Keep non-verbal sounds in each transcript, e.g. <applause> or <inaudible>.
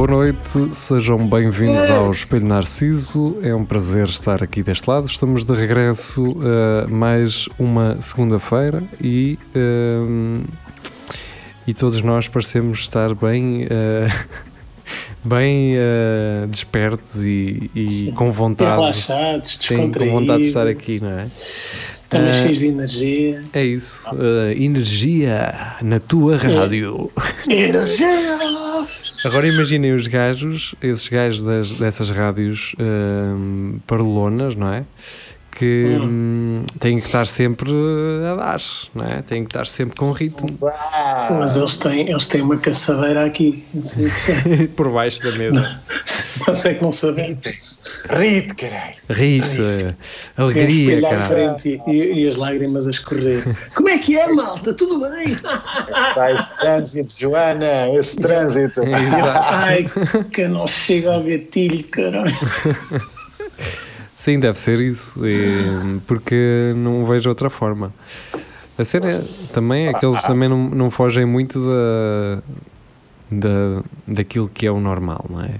Boa noite, sejam bem-vindos ao Espelho Narciso. É um prazer estar aqui deste lado. Estamos de regresso a mais uma segunda-feira e, um, e todos nós parecemos estar bem, uh, <laughs> bem uh, despertos e, e com vontade. Relaxados, Sim, com vontade de estar aqui, não é? Também Uh, cheios de energia. É isso, uh, energia na tua rádio. Energia! Agora imaginem os gajos, esses gajos das, dessas rádios hum, parolonas, não é? Que hum, têm que estar sempre a dar, não é? Têm que estar sempre com ritmo Mas eles têm, eles têm uma caçadeira aqui. É. <laughs> por baixo da mesa. <laughs> Mas é que não sabemos. Rite, caralho. Rito, É um alegria, espelho à cara. frente e, e as lágrimas a escorrer. <laughs> Como é que é, malta? Tudo bem? Está esse trânsito, Joana, esse trânsito. Exato. Ai, que não chega ao gatilho, caralho. Sim, deve ser isso, e- porque não vejo outra forma. A cena é- também é que eles também não, não fogem muito da, da, daquilo que é o normal, não é?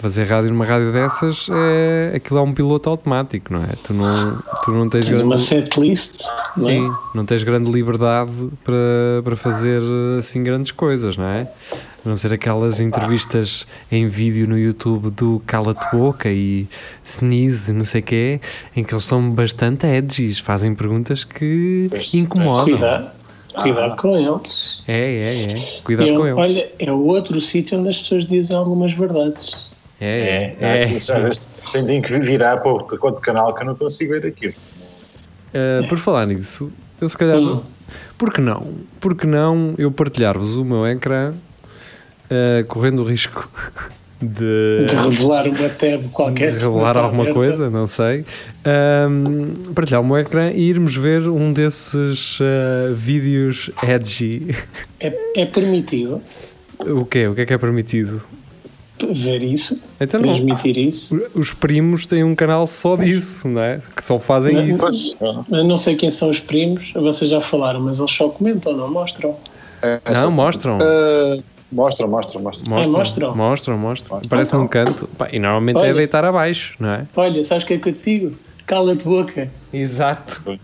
Fazer rádio numa rádio dessas, é, aquilo é um piloto automático, não é? Tu não, tu não tens Tens uma grande, setlist, não é? sim, não tens grande liberdade para, para fazer assim grandes coisas, não é? A não ser aquelas entrevistas em vídeo no YouTube do Cala-te Boca e Sneeze e não sei o quê, em que eles são bastante edgy, fazem perguntas que Pois, incomodam. Cuidado, cuidado com eles. É, é, é. Cuidado Eu- com eles. Olha, é o outro sítio onde as pessoas dizem algumas verdades. É, é. É, é. vezes Tenho que virar para outro canal que eu não consigo ver aquilo. Uh, por falar nisso, eu se calhar. Hum. Por que não? Por que não eu partilhar-vos o meu ecrã uh, correndo o risco <laughs> de. De revelar uma tab qualquer. de revelar alguma aberta. coisa, não sei. Um, partilhar o meu ecrã e irmos ver um desses uh, vídeos edgy. É, é permitido O quê? O que é que é permitido? ver isso, Então não. transmitir isso. Os primos têm um canal só disso, não é? Que só fazem Não, isso. Pois, Eu não sei quem são os primos, vocês já falaram, mas eles só comentam, não mostram. é, Não, mostram. Uh, mostra, mostra, mostra. Mostram, mostram? mostram, mostram. Mostram. Parece um canto. Pá, e normalmente é Olha. deitar abaixo, não é? Olha, sabes o que é que eu te digo? Cala-te boca. Exato. <laughs>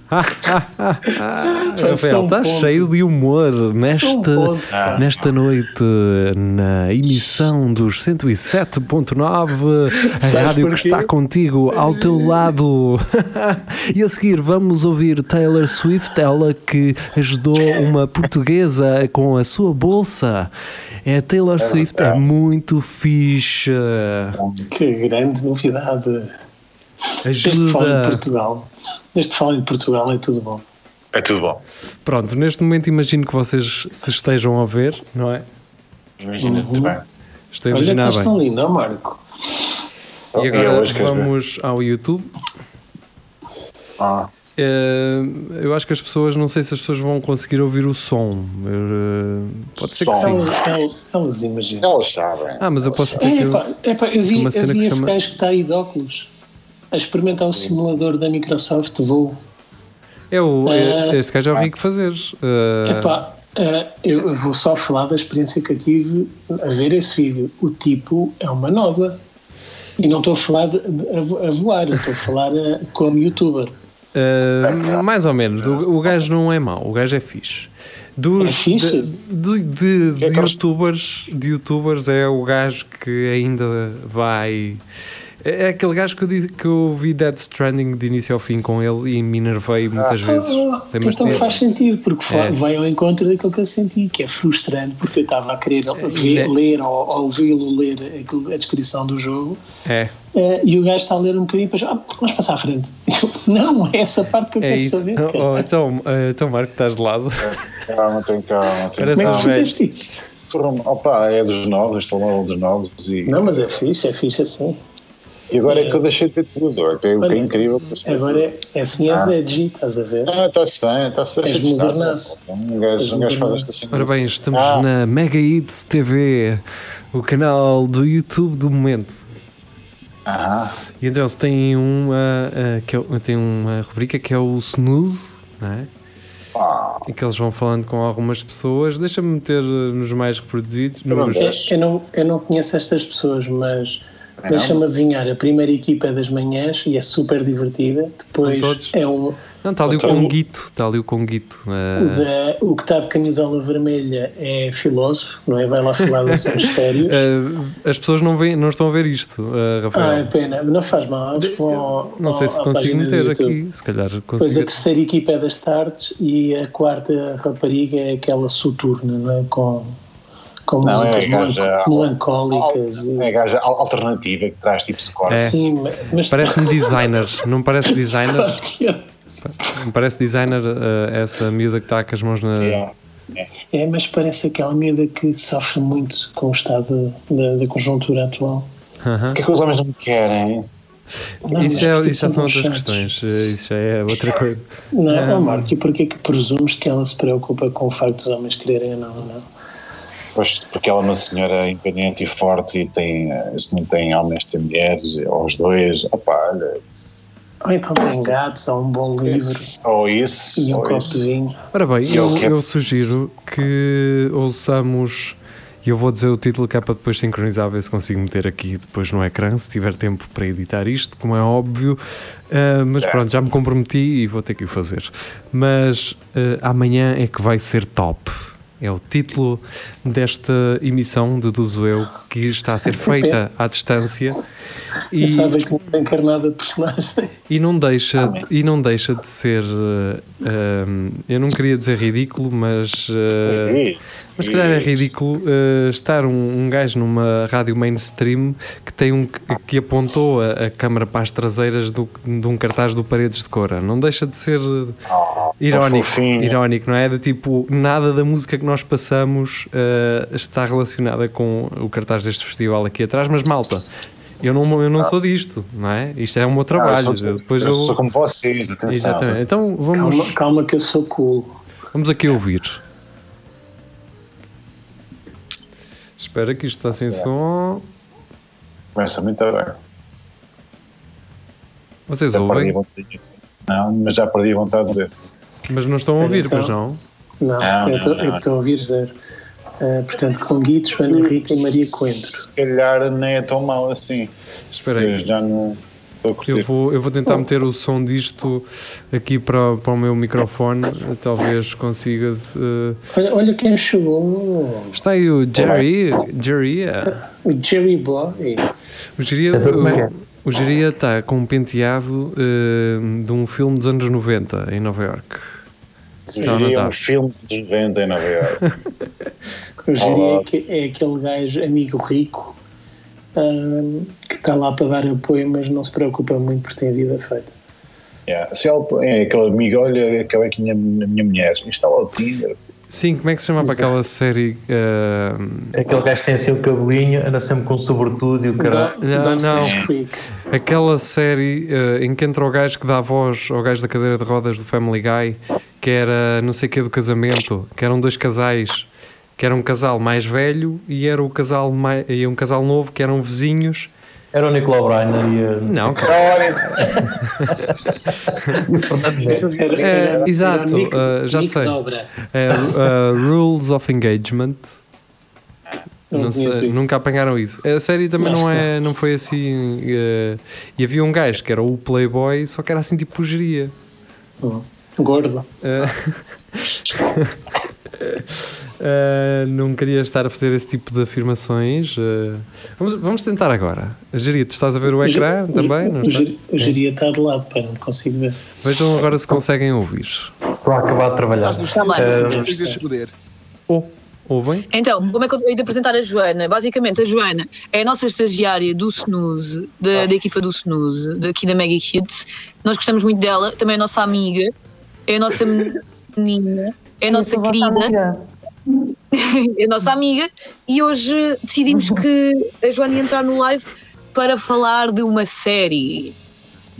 Só Rafael, um está ponto. cheio de humor Só um nesta, nesta noite na emissão dos 107.9, a Sabes rádio que porquê? está contigo ao teu lado. <laughs> e a seguir vamos ouvir Taylor Swift, ela que ajudou uma portuguesa com a sua bolsa. É Taylor Swift, é muito fixe. Que grande novidade. Desde que falo em Ajuda. Portugal. Que falo em Portugal é tudo bom. É tudo bom. Pronto, neste momento imagino que vocês se estejam a ver, não é? Imagina Uhum. muito bem. Estou a Olha, imaginar estás bem. tão lindo, ó Marco. E agora vamos ao YouTube. Ah, eu acho que as pessoas, não sei se as pessoas vão conseguir ouvir o som. Eh, pode ser que Som. sim. Elas, elas, imaginam. elas sabem. Ah, mas eu posso. É, pá, é, pá, eu vi, uma eu cena vi que esse chama- gajo que está aí de óculos a experimentar o simulador da Microsoft Voo. É o. Eh, é- este gajo já vi que fazer. Eh, Epá, eh, eu vou só falar da experiência que eu tive a ver esse vídeo. O tipo é uma nova. E não estou a falar a vo- a voar, eu estou a falar eh, como youtuber. Eh, mais ou menos. O, o gajo não é mau, o gajo é fixe. Dos, É fixe? De, de- de- de É eles- youtubers, de youtubers é o gajo que ainda vai. É é aquele gajo que eu, disse, que eu vi Dead Stranding de início ao fim com ele e me enervei muitas vezes. Ah, então faz sentido, porque É. vai ao encontro daquilo que eu senti, que é frustrante, porque eu estava a querer ver, né? ler ou, ou ouvi-lo ler aquilo- a descrição do jogo É, eh, e o gajo está a ler um bocadinho e depois, ah, vamos passar à frente. <laughs> Eu, não, é essa parte que eu é quero isso. saber. cara. Oh, então, eh, então, Marco, estás de lado. Calma, tenho calma. tenho Parece Como é que fizeste isso? Opa, é dos novos, estou lá dos novos e. Não, mas é fixe, é fixe assim. E agora é que eu deixei de ver tudo. É que é, o que é Olha, incrível. Agora é, é assim, é Ah. veggie, estás a ver? Ah, está-se bem, está-se bem. És modernaço. Um gajo, um gajo faz esta cena. Ora bem, estamos Ah. na Mega Hits TV, o canal do YouTube do momento. Aham. E então eles têm uma, ah, que é, têm uma rubrica que é o Snooze, não é? Ah, E que eles vão falando com algumas pessoas. Deixa-me meter nos mais reproduzidos. Nos, É, Eu não, eu não conheço estas pessoas, mas? Deixa-me adivinhar. A primeira equipa é das manhãs e é super divertida. Depois todos? é um, não, está ali o Conguito. Está ali o Conguito. ah, o, que está de camisola vermelha é filósofo, não é? Vai lá falar de assuntos <laughs> sérios. ah, as pessoas não, veem, não estão a ver isto, ah, Ah, é Rafael. pena, não faz mal. Eles vão não sei se consigo meter aqui. Se calhar Pois a consigo. terceira equipa é das tardes e a quarta rapariga é aquela soturna, não é? Com, com Não, músicas é gaja- melancólicas. e- é a gaja al- alternativa que traz tipo score. É. Sim, mas Parece-me <laughs> designers. Não parece designer? <laughs> Me parece designer ah, essa miúda que está com as mãos na. É. É, mas parece aquela miúda que sofre muito com o estado da, da conjuntura atual. Aham. O que é que os homens não querem? Não, Isso, é, isso já são são outras chatos. questões. eh, Isso já é outra coisa. Não, Ah. oh, Marco, e porquê que presumes que ela se preocupa com o facto dos homens quererem ou não? não? Pois, porque ela é uma senhora independente e forte e tem, se não tem homens, tem mulheres, ou os dois. Opa, olha, Ou então tem gatos, ou um bom livro ou isso, e um ou copo isso. de vinho. Ora bem, E eu eu, quero- eu sugiro que ouçamos. E eu vou dizer o título que é para depois sincronizar, ver se consigo meter aqui depois no ecrã, se tiver tempo para editar isto, como é óbvio. Ah, mas É. pronto, já me comprometi e vou ter que o fazer. Mas ah, amanhã é que vai ser top. É o título desta emissão, deduzo eu, que está a ser <laughs> feita à distância. E, que tinha encarnado a personagem. e não deixa e não deixa de ser uh, eu não queria dizer ridículo mas uh, mas se calhar é ridículo uh, estar um, um gajo numa rádio mainstream que tem um que apontou a, a câmara para as traseiras do, de um cartaz do Paredes de Cora não deixa de ser uh, irónico fofinho. irónico não é de tipo nada da música que nós passamos uh, está relacionada com o cartaz deste festival aqui atrás mas malta eu não, eu não sou disto, não é? Isto é o meu trabalho. Ah, eu sou, Depois eu eu, sou como vocês, atenção. Exatamente. Então vamos, Calma, calma que eu sou cool. vamos aqui ouvir. Espera que isto está sem Certo. som. Começa muito bem. Vocês Já ouvem. Não, mas já perdi a vontade de ver. mas não estão a ouvir, Então- pois não? Não, Não, eu não, estou- não. eu estou a ouvir zero. Ah, portanto, com Guido, Joana Rita e Maria Coentro. Se calhar nem é tão mal assim. Espera Eu aí. já não. Eu vou, eu vou tentar meter o som disto aqui para, para o meu microfone. Talvez consiga. eh, Olha, olha quem chegou. Está aí o Jerry. Jerry. eh, O Jerry Boy. O Jeria, Então, é é? o, o Jeria está com um penteado eh, de um filme dos anos 90 em Nova York. Seria tá. um filme de 90 em Nova Iorque. <laughs> Eu diria Olá. que é aquele gajo amigo rico ah, que está lá para dar apoio, mas não se preocupa muito por ter a vida feita. yeah. Se ela, é aquele amigo, olha, acabei com a minha, a minha mulher. Instala o Tinder. Sim, como é que se chamava aquela série? eh, Aquele gajo tem assim o cabelinho, anda sempre com sobretudo e o caralho. Não, não. Aquela série eh, em que entra o gajo que dá voz ao gajo da cadeira de rodas do Family Guy, que era não sei o que do casamento, que eram dois casais, que era um casal mais velho e era o casal mais, e um casal novo que eram vizinhos. Era o Nicolau Breiner e a. Não, <laughs> Era- É, exato, ah, já Nick sei. É, uh, Rules of Engagement. Não Não sei, nunca apanharam isso. A série também não, que é, não foi assim. eh, e havia um gajo que era o Playboy, só que era assim tipo geria. Hum. Gordo. <laughs> Eh, não queria estar a fazer esse tipo de afirmações. eh. vamos, vamos tentar agora. Geria, tu estás a ver o ecrã O- também? Não O, está? geri- o geria está de lado, para não consigo ver. Vejam agora se conseguem ouvir. Estou a acabar de trabalhar. Estás no desse poder. Oh, ouvem? Então, como é que eu hei de apresentar a Joana? Basicamente, a Joana é a nossa estagiária do Snooze, da, da equipa do Snooze, daqui da Mega Kids. Nós gostamos muito dela, também é a nossa amiga, é a nossa <laughs> menina, é a nossa Eu querida, <laughs> é a nossa amiga, e hoje decidimos que a Joana ia entrar no live para falar de uma série.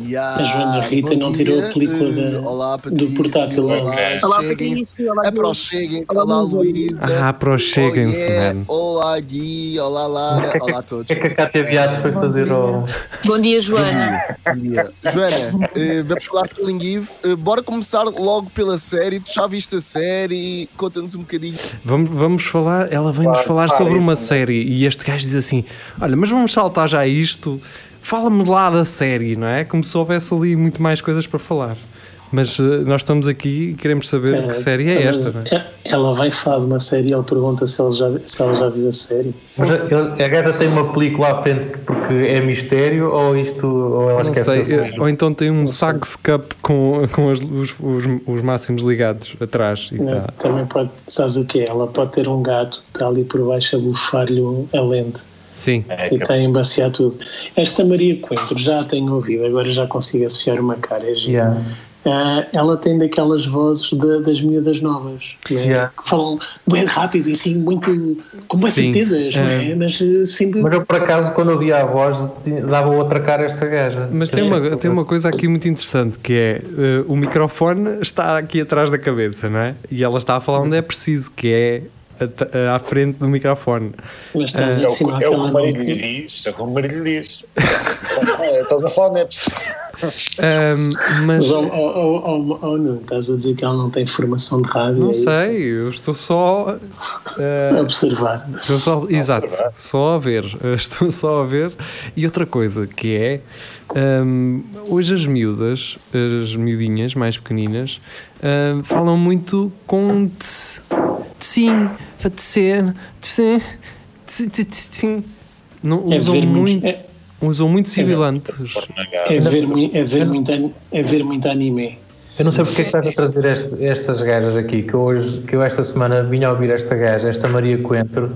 Yeah, A Joana Rita bom não tirou a dia, película da- olá, do portátil. Olá, Olá, cheguem-se. Aproxeguem-se. Olá, Olá, Luísa. Ah, aproxeguem-se, Oh, yeah. Olá, Gui. Olá, Lara. Olá a todos. O que é que a Beato foi fazer ao. Bom dia, Joana. Bom dia. Joana, <laughs> eh, vamos falar de Killing Eve. Eh, bora começar logo pela série. Tu já viste a série? Conta-nos um bocadinho. Vamos, vamos falar, ela vem-nos Claro, falar claro, sobre uma mesmo. série e este gajo diz assim: Olha, mas vamos saltar já isto, fala-me lá da série, não é? Como se houvesse ali muito mais coisas para falar. Mas eh, nós estamos aqui e queremos saber que série é esta, não é? Ela vai falar de uma série e ele pergunta se ela já, se ela já viu a série. Mas a, a gaja tem uma película à frente porque é mistério ou isto. ou ela Não esquece sei, ou então tem um Sax Cup com, com as- os, os, os máximos ligados atrás e Não, tá. Também pode, sabes o que é? Ela pode ter um gato que está ali por baixo a bufar-lhe a lente Sim, É, e a embaciar tudo. Esta Maria Coentro já a tenho ouvido, agora já consigo associar uma cara. É. Yeah. Ah, ela tem daquelas vozes de- das miúdas novas né? Yeah. que falam bem rápido e assim, muito com boas Sim, certezas, não é? é. Mas eh, sempre. Mas eu por acaso, quando ouvia a voz, dava outra cara a esta gaja. Mas tem uma, tem uma coisa aqui muito interessante que é eh, o microfone está aqui atrás da cabeça, não é? E ela está a falar onde é preciso, que é à frente do microfone. Mas estás a É o, ensinar que- que é o ela que o não. marido lhe diz, é o que o marido lhe diz. É, Estás a falar, não é preciso. Ahm, mas Mas, oh, oh, oh, oh, oh, Nuno, estás a dizer que ela não tem formação de rádio? não é isso? sei, eu estou só. eh, A observar. Estou só, exato, observar. só a ver. <laughs> Estou só a ver. E outra coisa que é hum, hoje as miúdas, as miudinhas mais pequeninas, hum, falam muito com tss, tsim, Não É usam ver, muito, é, usam muito sibilantes. é ver, é, ver muito, é ver muito anime. Eu não sei porque é que estás a trazer este- estas gajas aqui, que eu, hoje, que eu esta semana vinha a ouvir esta gaja, esta Maria Coentro,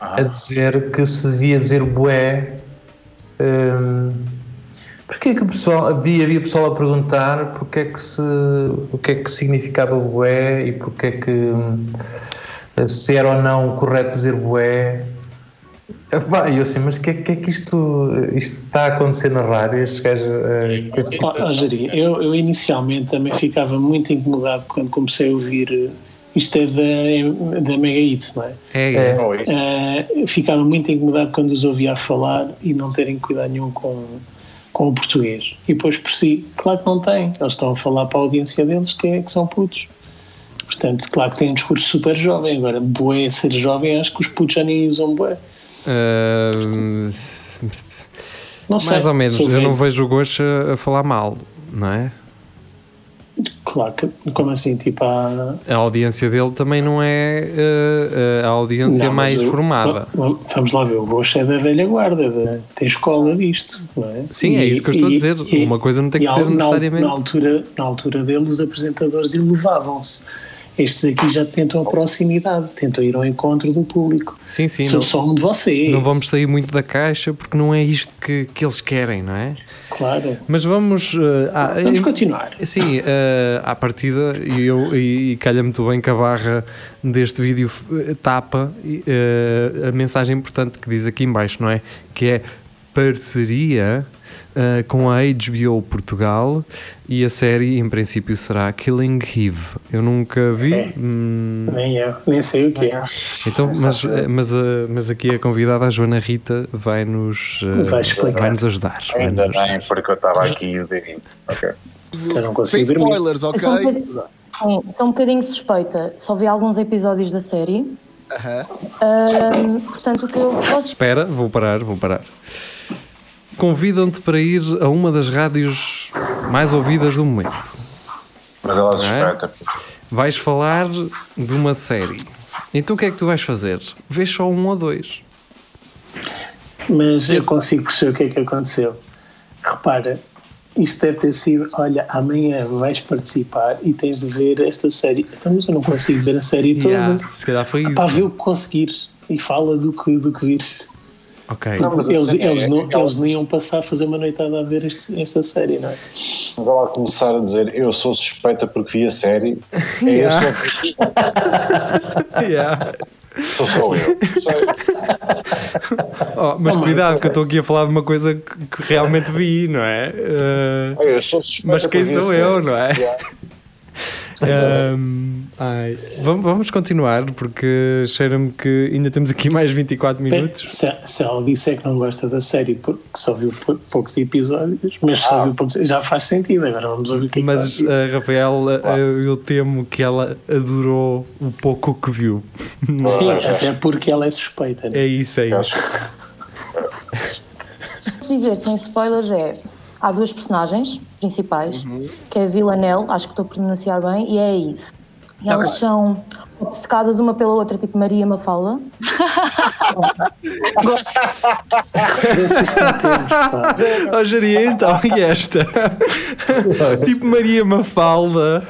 a dizer que se devia dizer bué. Hum, Porquê que o pessoal, havia, havia pessoal a perguntar porque é que se, o que é que significava bué e porque é que hum, se era ou não correto dizer bué. Epá, E eu assim, mas o que, é, que é que isto, isto está a acontecer na rádio? Estes gajos, tipo- Oh, oh, eu, eu inicialmente também ficava muito incomodado quando comecei a ouvir. eh, Isto é da, da Mega Hits, não é? É, É. é. Eh, ficava muito incomodado quando os ouvia a falar e não terem cuidado nenhum com, com o português. E depois percebi, claro que não têm, eles estão a falar para a audiência deles que, é, que são putos. Portanto, claro que têm um discurso super jovem. Agora, bué ser jovem, acho que os putos já nem usam bué. Hum, Não sei. mais ou menos, eu não vejo o Gosto a, a falar mal, não é? Claro que, como assim, tipo, há... A audiência dele também não é eh, a audiência Não, mais o- formada. va- Vamos lá ver, o Rocha é da velha guarda, da- tem escola disto, não é? Sim, é E- isso que eu estou a e- dizer. e- Uma coisa não tem que ser na, necessariamente. Na altura, na altura dele, os apresentadores elevavam-se. Estes aqui já tentam a proximidade, tentam ir ao encontro do público. Sim, sim. Sou Não, só um de vocês. não vamos sair muito da caixa porque não é isto que, que eles querem, não é? Claro. Mas vamos. ah, Vamos continuar. Sim, eh, à partida, e, eu, e, e calha muito bem que a barra deste vídeo eh, tapa eh, a mensagem importante que diz aqui em baixo, não é? Que é parceria eh, com a HBO Portugal e a série, em princípio, será Killing Eve. Eu nunca vi. É. hum, Nem eu, nem sei o que é. então, mas, eh, mas, eh, mas aqui a convidada, a Joana Rita, vai nos, Vai explicar. vai nos ajudar. vai nos Ainda ajudar. bem, porque eu estava aqui e o. Ok. Eu não consigo Sem spoilers, sou um, ok? bocadinho, sim, sou um bocadinho suspeita. Só vi alguns episódios da série. Ahm, portanto, o que eu posso. Espera, vou parar, vou parar. Convidam-te para ir a uma das rádios mais ouvidas do momento. Mas ela é? suspeita. Vais falar de uma série. Então o que é que tu vais fazer? Vês só um ou dois. Mas eu consigo perceber o que é que aconteceu. Repara, isto deve ter sido: olha, amanhã vais participar e tens de ver esta série. Então, mas eu não consigo ver a série <laughs> toda. Yeah, se calhar foi isso. Para ver o que conseguires e fala do que, do que vires. Ok. Não, mas Eles, assim, é- eles, não, é- eles não iam passar a fazer uma noitada a ver este- esta série, não é? Mas ela começar a dizer eu sou suspeita porque vi a série. É Yeah. este o. <laughs> Yeah. Sou só eu. <laughs> Oh, mas Oh, cuidado, my que eu estou aqui a falar de uma coisa que, que realmente vi, não é? Uh, eu sou suspeito mas quem sou eu, não é? Yeah. Um, ai, vamos, vamos continuar, porque cheira-me que ainda temos aqui mais 24 minutos. Se, se ela disser que não gosta da série porque só viu pou- poucos episódios, mas só Ah. viu poucos, já faz sentido. Agora vamos ouvir o que é que Mas, ela uh, Rafael, uh, eu temo que ela adorou o pouco que viu. Sim, até porque ela é suspeita. né? É isso, é isso. Posso dizer, sem spoilers, é. Há duas personagens principais, que é a Villanelle, acho que estou a pronunciar bem, e é a Eve. E elas são obcecadas uma pela outra, tipo Maria Mafalda. Referências que não temos, pá. Ó, Jeria, então, e esta? tipo Maria Mafalda.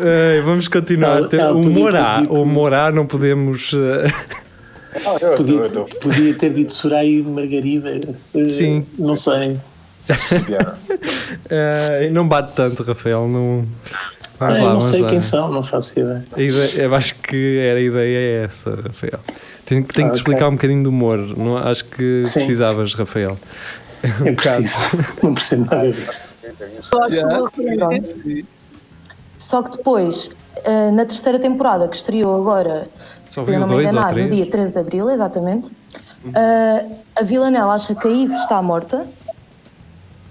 Ai, vamos continuar. Ela- ela o Morá, dito- o Morá não podemos. eu- eu- Podia, eu- podia ter dito Soraya e Margarida. eh, Sim. Não sei. Yeah. <laughs> uh, não bate tanto, Rafael. Não, vamos Ah, eu lá, não vamos sei lá. quem são, não faço ideia. Ideia- eu acho que era a ideia é essa, Rafael. Tenho, tenho que te Ah, ok. explicar um bocadinho do humor. Não, acho que Sim. precisavas, Rafael. Eu preciso. Não percebo nada disto. Só que depois, eh, na terceira temporada, que estreou agora, Só se eu não me enganar, no dia 13 de Abril, exatamente, eh, a Villanelle acha que a Eve está morta,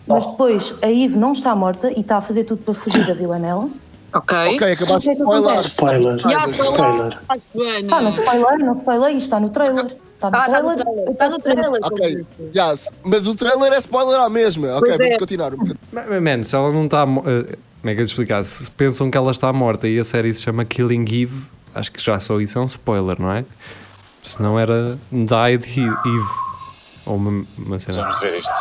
mas depois a Eve não está morta e está a fazer tudo para fugir da Villanelle. Ok. Ok, acabaste de é spoiler. Spoiler. Já, Spoiler. Ah, Está no spoiler, não spoiler, isto está no trailer. Está no Ah, está no trailer. trailer. Está no trailer. Ok, yes. mas o trailer é spoiler à mesma. Ok, Pois vamos é. continuar. Mas, Man, se ela não está. mo- eh, Como é que eu te explicar? Se pensam que ela está morta e a série se chama Killing Eve, acho que já só isso é um spoiler, não é? Se não era Died Eve. Ou uma, uma cena Vamos assim. ver isto.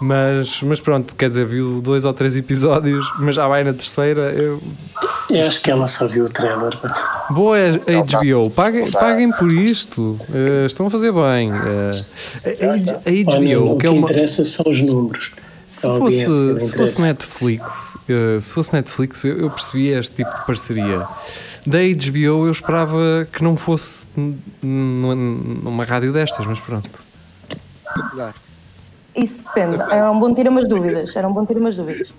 Mas, mas pronto, quer dizer, viu dois ou três episódios, mas já vai na terceira. Eu... Eu acho que ela só viu o trailer. Boa é a HBO, paguem, paguem por isto. Eh, estão a fazer bem. Eh, a, a- a Olha, HBO, o que que é uma. interessa são os números. Se A audiência, fosse, não se fosse. Netflix, eh, se fosse Netflix, eu, eu percebia este tipo de parceria. Da HBO eu esperava que não fosse numa rádio destas, mas pronto. Isso depende. Era um bom tiro umas dúvidas. Era um bom tiro umas dúvidas.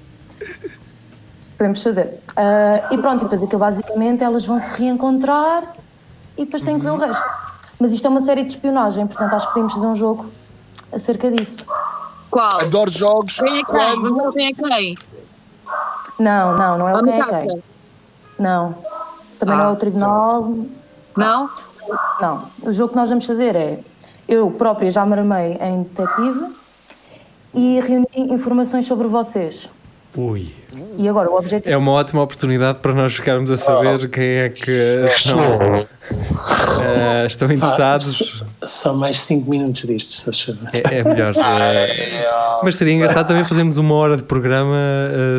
Podemos fazer. Ah, e pronto, e depois aquilo basicamente elas vão se reencontrar e depois têm que ver o resto. Mas isto é uma série de espionagem, portanto acho que podemos fazer um jogo acerca disso. Qual? Adoro jogos Quem é quem? quando. Vamos ver quem é quem. Não, não, não é o quem é quem. Não. Também não é Ah, o tribunal. Não? Não. O jogo que nós vamos fazer é. Eu própria já me armei em detetive e reuni informações sobre vocês. Ui. E agora o objetivo. É uma ótima oportunidade para nós ficarmos a saber quem é que estão, eh, estão interessados. Só mais 5 minutos disto, se. É, é melhor. eh, mas seria engraçado também fazermos uma hora de programa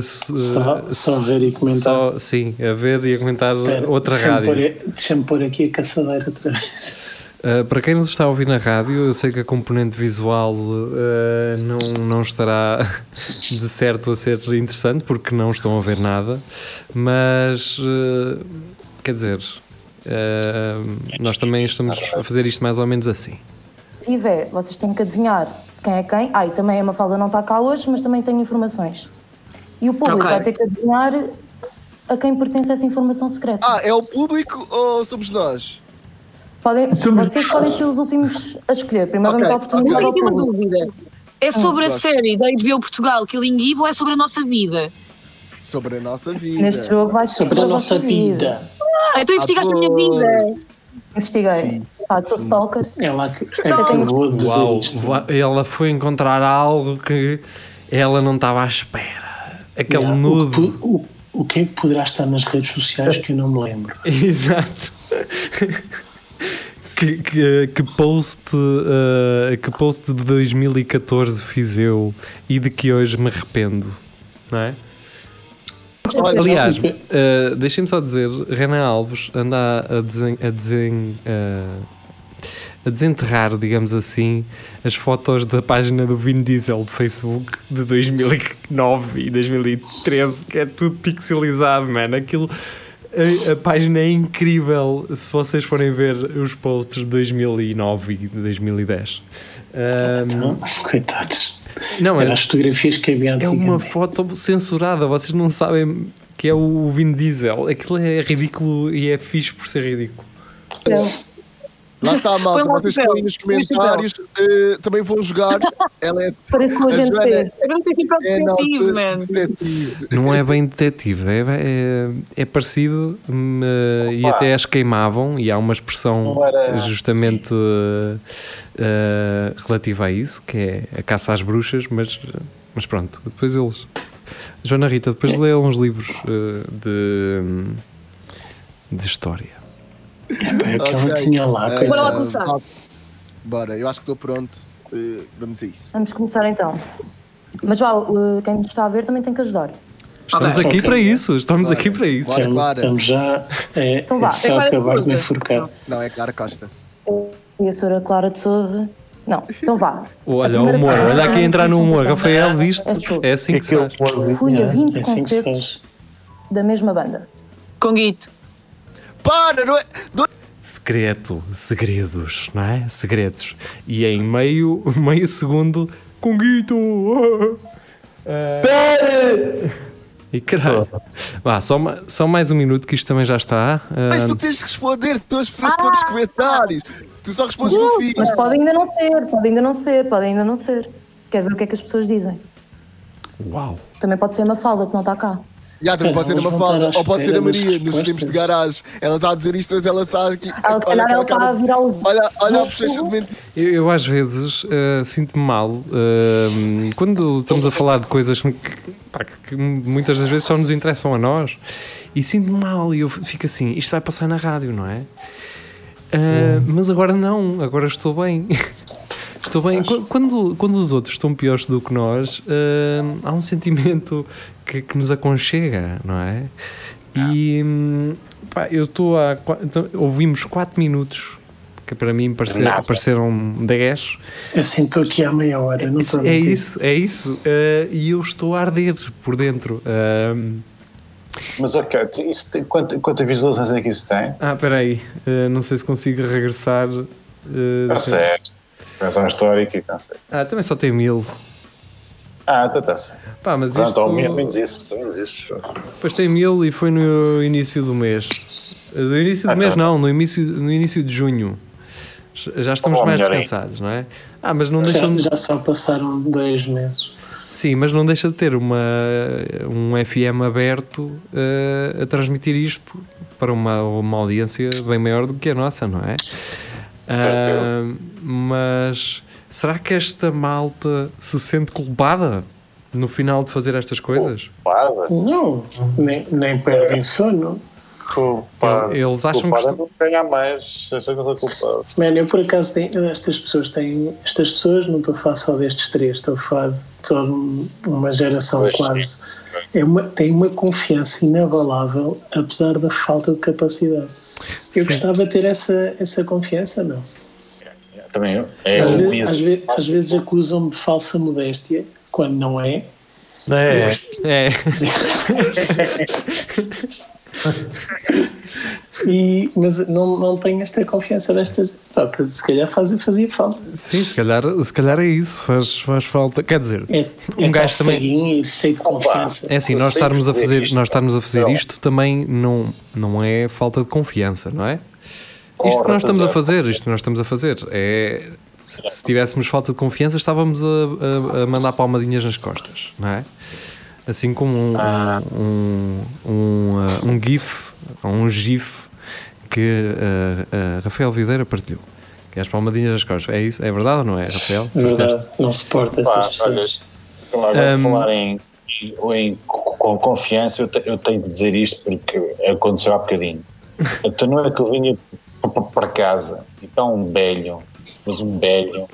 se- Só, só ver e comentar. só- sim, a ver e a comentar Espera, outra deixa-me rádio. Deixa-me pôr aqui a caçadeira outra vez. Uh, para quem nos está a ouvir na rádio, eu sei que a componente visual uh, não, não estará <laughs> de certo a ser interessante porque não estão a ver nada, mas uh, quer dizer, uh, nós também estamos a fazer isto mais ou menos assim. tiver, vocês têm que adivinhar quem é quem. Ah, e também a Mafalda não está cá hoje, mas também tem informações. E o público Ok. vai ter que adivinhar a quem pertence essa informação secreta. Ah, é o público ou somos nós? Podem, Somos- vocês podem ser os últimos a escolher. Primeiro Ok, vamos dar a Eu oportunidade tenho uma dúvida. É sobre a gosto. série da HBO Portugal Killing Eve ou é sobre a nossa vida? Sobre a nossa vida. Neste jogo vai ser Sobre a nossa vida. Ah, então investigaste a minha Ator. vida. Investiguei. Sim. Ah, sou stalker. É lá que é que vou dizer Uau, ela foi encontrar algo que ela não estava à espera. Aquele Yeah, nudo. O, que- o, o que é que poderá estar nas redes sociais que eu não me lembro? <laughs> Exato. Que, que, que post eh, que post de 2014 fiz eu e de que hoje me arrependo, não é? Aliás, eh, deixem-me só dizer, Renan Alves anda a, desen, a, desen, eh, a desenterrar, digamos assim, as fotos da página do Vin Diesel do Facebook de 2009 e 2013, que é tudo pixelizado, man. Aquilo A, a página é incrível se vocês forem ver os posts de 2009 e 2010. Ahm, Então, coitados. não, é, as fotografias que havia é uma foto censurada, vocês não sabem que é o Vin Diesel. Aquilo é ridículo e é fixe por ser ridículo. Lá está, malta. Lá o Vocês aí nos comentários eh, também vão jogar. Ela é, Parece um a agente Joana para é detetive, man. detetive. Não é bem detetive, é, é, é parecido hum, eh, e até as queimavam. E há uma expressão era- justamente eh, relativa a isso, que é a caça às bruxas. Mas, mas pronto, depois eles. Joana Rita, depois lê uns livros eh, de, hum, de história. Eu que ela tinha lá. Eh, Bora lá começar. Bora, eu acho que estou pronto. Eh, vamos a isso. Vamos começar então. Mas vá, uh, quem nos está a ver também tem que ajudar. Estamos aqui Ok. para isso, estamos Bora. aqui para isso. Bora, Estamos- Clara. Estamos já. É, Então vá. é É só de acabar de enforcar. Não, é Clara Costa. E a senhora Clara de Souza. Não, então vá. Olha, o humor, olha aqui entrar no humor. então, Rafael, viste? É sua. É assim que se faz. Fui a 20 É assim que se concertos da mesma banda. Conguito. Para, não é? Do- Secreto, segredos, não é? Segredos. E em meio, <laughs> meio segundo, Conguito! <laughs> Ah. E caralho. Vá, só, só mais um minuto que isto também já está. Ah, Mas tu tens de responder, estão as pessoas que estão nos comentários. Tu só respondes no fim. Mas pode ainda não ser, pode ainda não ser, pode ainda não ser. Quero ver o que é que as pessoas dizem. uau! Também pode ser uma falda que não está cá. Já, também pode ser uma falda, ou pode ser a Maria, nos tempos de garagem. Ela está a dizer isto, mas ela está aqui. Ela, se calhar ela está a virar o. Olha, olha a bochecha de mentira. Eu, eu, às vezes ah, sinto-me mal ah, quando estamos a falar de coisas que, pá, que muitas das vezes só nos interessam a nós e sinto-me mal e eu fico assim, isto vai passar na rádio, não é? Ah, Mas agora não, agora estou bem. <laughs> Estou bem. Qu- Quando, quando os outros estão piores do que nós, ah, há um sentimento que, que nos aconchega, não é? E hum, pá, eu estou a. então, ouvimos 4 minutos, que para mim parece- Nada. pareceram 10. Eu sinto aqui há meia hora. Não estou É isso, é isso. Ah, e eu estou a arder por dentro. Ah, Mas ok, isso tem, quanto, quantas visualizações é que isso tem? ah, espera aí. Ah, não sei se consigo regressar. ah, Está certo. Pensar na história que cansei. ah, também só tem mil. Ah, então está-se. Pá, mas Pronto, isto. ao menos isso. Menos isso. Depois tem mil e foi no início do mês. No início do Ah, mês tá. não, no início, no início de junho. Já estamos Oh, mais melhor aí. descansados, não é? Ah, mas não Já, de, já só passaram dois meses. sim, mas não deixa de ter uma, um FM aberto eh, a transmitir isto para uma, uma audiência bem maior do que a nossa, não é? Ah, mas será que esta malta se sente culpada no final de fazer estas coisas? Culpada. Não, nem, nem perdem sono. Culpada. Eles acham que Culpada estão- não ganhar mais. Sei que eu sou culpado. Man, eu por acaso tenho, estas pessoas têm. Estas pessoas, não estou a falar só destes três, estou a falar de toda um- uma geração Pois, quase. É uma, tem uma confiança inabalável, apesar da falta de capacidade. Eu Sim. gostava de ter essa, essa confiança, não. Também eu. É às, Luís. às, ve- às vezes acusam-me de falsa modéstia, quando não é. É, É. <laughs> <laughs> <laughs> E, mas não, não tenho esta confiança destas. Que se calhar fazia, fazia falta. Sim, se calhar, se calhar é isso, faz, faz falta. Quer dizer, É, Um é gajo também- ceguinho e cheio de confiança. é assim, nós estarmos a fazer, isto. nós estarmos a fazer Não. isto também não, não é falta de confiança, não é? Isto que nós estamos a fazer, isto que nós estamos a fazer é. Se se tivéssemos falta de confiança, estávamos a, a- a mandar palmadinhas nas costas, não é? Assim como um, Ah. um, um, uh, um GIF, um GIF que uh, uh, Rafael Videira partilhou. Que é as palmadinhas nas costas. É isso? É verdade ou não é, Rafael? É verdade, não suporta essas Pá, pessoas. olha, agora Um, falar em, em, em co- com confiança, eu, te- eu tenho de dizer isto porque aconteceu há bocadinho. <laughs> Então não é que eu vinha para casa e está um velho, mas um velho,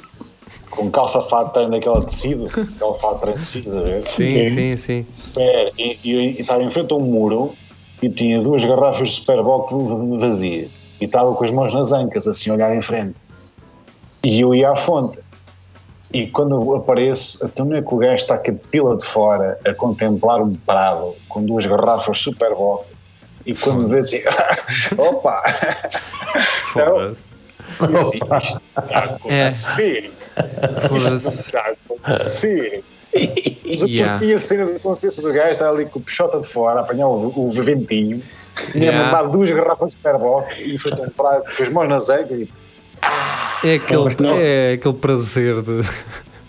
com calça fato daquela tecido, <laughs> aquela fato treino de tecido, estás a ver? Sim, sim, sim. É, e, e, e estava em frente a um muro e tinha duas garrafas de Superboc vazias e estava com as mãos nas ancas, assim, a olhar em frente. E eu ia à fonte. E quando apareço, então não é que o gajo está com a pila de fora a contemplar um prado com duas garrafas Superboc E quando me vê assim, <laughs> opa! <laughs> Foda-se. Isto está a É. acontecer. Foda-se. Isto está a acontecer. Mas eu <laughs> Yeah. curti a cena da consciência do gajo, estar ali com o peixota de fora, a apanhar o, o ventinho, tinha Yeah. mandado duas garrafas de Superboc e foi comprar com as mãos nas ancas e É aquele, Não. é aquele prazer de.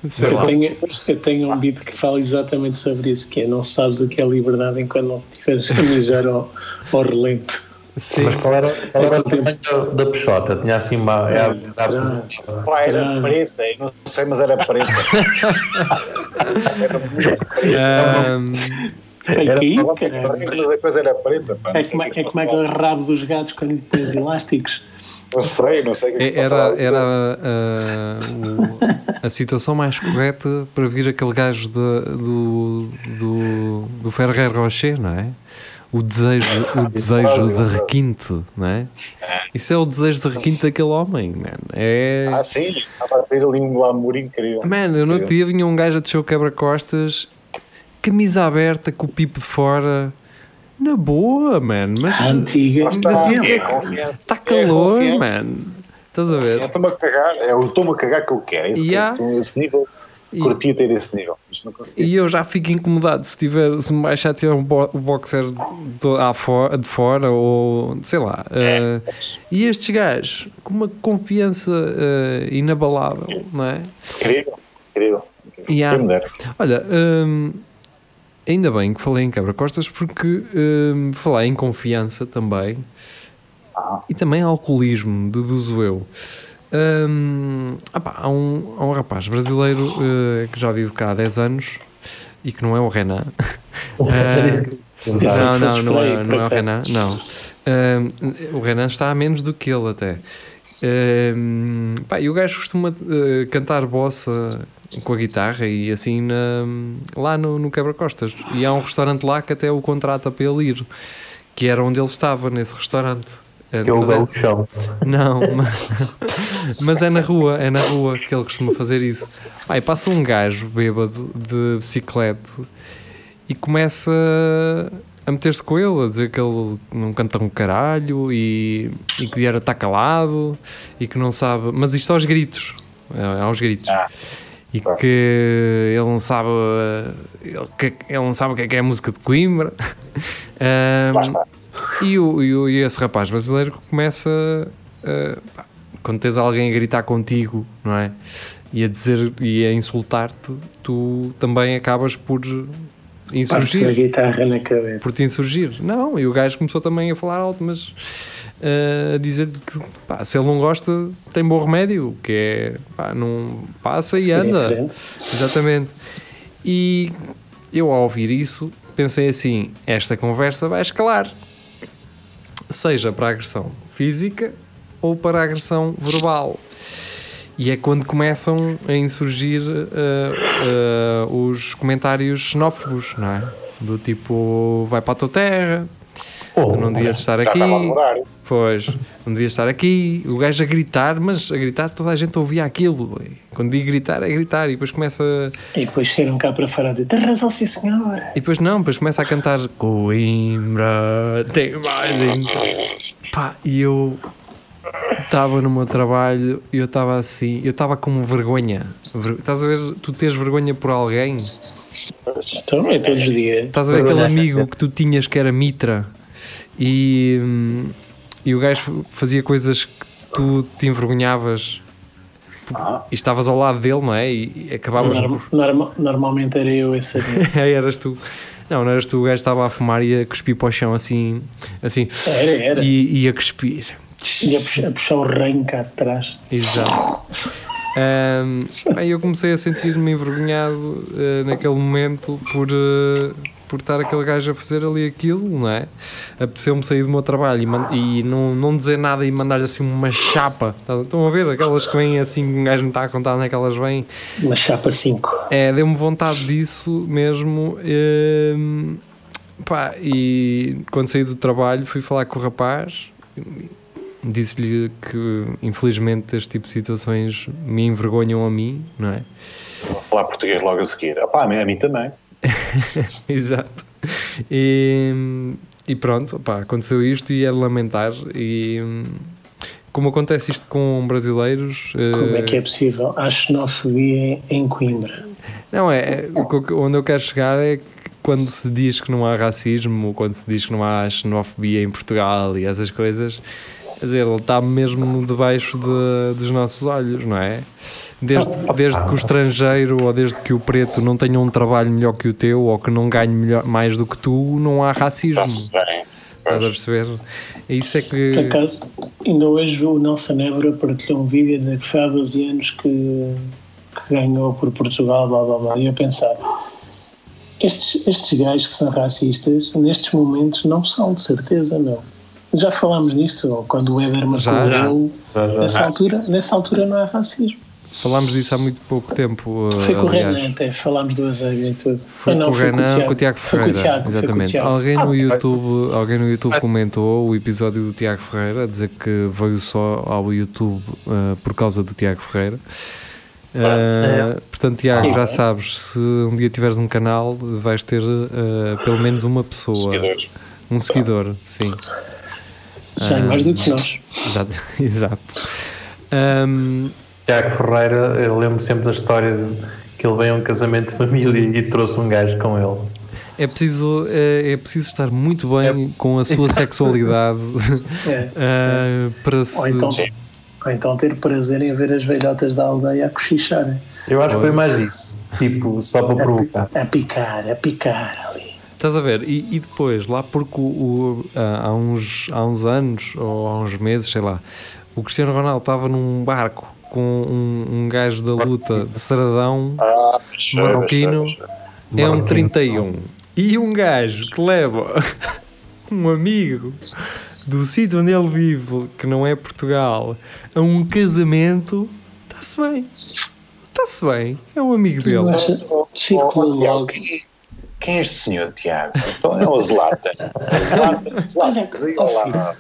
Sei Eu lá. tenho, eu tenho um beat que fala exatamente sobre isso, que é não sabes o que é liberdade enquanto não estiveres a mijar ao, ao relento. Sim. Mas qual era, qual era o tamanho da, da peixota? Tinha assim uma. É, é, pá, era Caralho. preta, eu não sei, mas era preta. <laughs> era muito preta. Fake Era caralho. preta, mas a coisa era preta. Pá, É como, é que como se aquele passava. rabo dos gatos quando lhe pões elásticos. Não sei, não sei o que se era passava. era ah, o- a situação mais correta para vir aquele gajo de- do, do, do Ferrer Rocher, não é? O desejo, o desejo de requinte, não é? Isso é o desejo de requinte daquele homem, man. É. Ah, sim, estava a ter ali um glamour incrível. Man, eu no outro dia vinha um gajo a descer o quebra-costas, camisa aberta, com o pipo de fora. Na boa, man. Mas A antiga. Lá está, Mas é é- está É calor, man. Estás a ver? Eu estou-me a cagar, é o estou-me a cagar que eu quero. É isso que Yeah. eu- esse nível, E- curtia ter esse nível, mas não consigo. E eu já fico incomodado se tiver, se me baixar tiver um bo- boxer do, à fo- de fora ou sei lá. eh, e estes gajos com uma confiança eh, inabalável, não é? Incrível, incrível. Yeah. Olha, hum, ainda bem que falei em quebra-costas porque hum, falar em confiança também Ah. e também alcoolismo, deduzo eu. Hum, opá, há, um, há um rapaz brasileiro eh, que já vive cá há 10 anos e que não é o Renan. Pensei não, não, não é, não é o. Renan, não. Hum, o Renan está a menos do que ele até. Pá, e o gajo costuma eh, cantar bossa com a guitarra e assim na- lá no, no Quebra-Costas. E há um restaurante lá que até o contrata para ele ir, que era onde ele estava, nesse restaurante. Que é o mas é- Belo Chão. não, mas, <laughs> mas é na rua, é na rua que ele costuma fazer isso. Aí passa um gajo bêbado de bicicleta e começa a meter-se com ele, a dizer que ele não canta um caralho e, e que vier estar calado e que não sabe, mas isto aos gritos, é, aos gritos. Ah, E que ele não sabe ele, que, ele não sabe o que é que é a música de Coimbra. <laughs> Lá está. E, o, e, o- e esse rapaz brasileiro começa uh, quando tens alguém a gritar contigo, não é? E a dizer e a insultar-te, tu também acabas por insurgir. guitarra na cabeça. Por te insurgir. Não, e o gajo começou também a falar alto, mas uh, a dizer que pá, se ele não gosta, tem bom remédio, que é pá, não passa e em anda. Exatamente. E eu, ao ouvir isso, pensei assim: esta conversa vai escalar, seja para a agressão física ou para a agressão verbal. E é quando começam a insurgir uh, uh, os comentários xenófobos, não é? Do tipo, vai para a tua terra, tu não devias estar aqui. Pois, não devia estar aqui. O gajo a gritar, mas a gritar toda a gente ouvia aquilo. Quando digo gritar, é gritar. E depois começa. E depois chegam cá para fora e dizem: Tem razão, sim, senhor. E depois não, depois começa a cantar Coimbra, tem mais. em-" Pá, e eu estava no meu trabalho e eu estava assim, eu estava com vergonha. Ver- Estás a ver, tu tens vergonha por alguém? Então, é todos os dias. Estás a ver aquele amigo que tu tinhas que era Mitra e, e o gajo fazia coisas que tu te envergonhavas e estavas ao lado dele, não é? E, acabavas Norm- por. norma- normalmente era eu esse. <laughs> Aí eras tu. Não, não eras tu, o gajo estava a fumar e a cuspir para o chão assim, assim Era, era. e, e a cuspir. E a puxar, a puxar o reino cá de trás. Exato. Ahm, bem, eu comecei a sentir-me envergonhado eh, naquele momento por, eh, por estar aquele gajo a fazer ali aquilo, não é? Apeteceu-me sair do meu trabalho e, e não, não dizer nada e mandar-lhe assim uma chapa. Estão a ver? Aquelas que vêm assim, um gajo não está a contar onde é que elas vêm. Uma chapa 5. É, deu-me vontade disso mesmo. ehm, pá, e quando saí do trabalho fui falar com o rapaz. Disse-lhe que infelizmente este tipo de situações me envergonham a mim, não é? Vou falar português logo a seguir. Ah, pá, a mim também. <laughs> Exato. E, e pronto, aconteceu isto e é lamentar. E como acontece isto com brasileiros. Como é eh, que é possível? Há xenofobia em Coimbra. Não, é, é- onde eu quero chegar é que quando se diz que não há racismo, quando se diz que não há xenofobia em Portugal e essas coisas, quer dizer, ele está mesmo debaixo de- dos nossos olhos, não é? Desde, desde que o estrangeiro ou desde que o preto não tenha um trabalho melhor que o teu ou que não ganhe melhor, mais do que tu, não há racismo. Estás a perceber? Isso é Por que. acaso, ainda hoje o Nelson Évora partilhou um vídeo a dizer que foi há 12 anos que, que ganhou por Portugal, blá blá blá. E eu pensar, estes, estes gajos que são racistas, nestes momentos não são, de certeza, não. Já falámos nisso, ou quando o Éder marcou o já. nessa altura, nessa altura não há racismo. Falámos disso há muito pouco tempo. Foi com o. Renan até, falámos do Azeio e tudo. Foi Ah, não, com o Renan, com o Tiago Foi com o Ferreira. Tiago, foi com o exatamente. Alguém Ah, no YouTube, alguém no YouTube comentou o episódio do Tiago Ferreira, a dizer que veio só ao YouTube ah, por causa do Tiago Ferreira. Ah, Portanto, Tiago, já sabes, se um dia tiveres um canal, vais ter ah, pelo menos uma pessoa, Seguidores. um seguidor, sim. Já é mais do que nós. Já- <laughs> exato. Ahm, Tiago Ferreira, eu lembro sempre da história de que ele veio a um casamento de família e trouxe um gajo com ele. é, preciso, é, é preciso estar muito bem com a sua sexualidade <laughs> É. ah, para se. Ou então, ou então ter prazer em ver as velhotas da aldeia a cochicharem. Eu acho que foi mais isso. Tipo, só para provocar. A picar, a picar ali. Estás a ver? E, e depois, lá porque o, o- há, há uns, há uns anos ou há uns meses, sei lá, o Cristiano Ronaldo estava num barco com um, um gajo da luta de Saradão, Ah, marroquino, é um Marroquino. 31. E um gajo que leva <laughs> um amigo do sítio onde ele vive, que não é Portugal, a um casamento, está-se bem. Está-se bem. É um amigo dele. Oh, circula oh, logo. Quem- é este senhor, Tiago? Então é o Zlatan. O Zlatan, lá.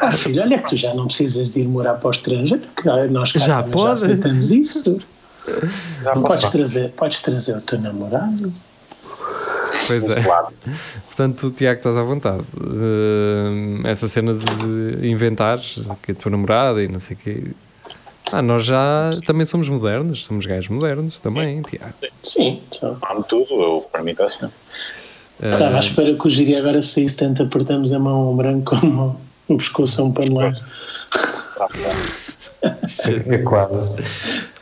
"Ah, filho, olha que tu já não precisas de ir morar para o estrangeiro, que nós cá Já pode. já aceitamos isso. Já Podes trazer, podes trazer o teu namorado. Pois é. Portanto, Tiago, estás à vontade. Uh, essa cena de inventares que é a tua namorada e não sei o quê. Ah, nós já também somos modernos, somos gajos modernos também, Tiago. Sim. Amo tudo, eu, para mim está assim. Uh, Estava à espera que o Giri agora saísse tanto apertamos a mão a um branco como o pescoço a um paneleiro. É quase.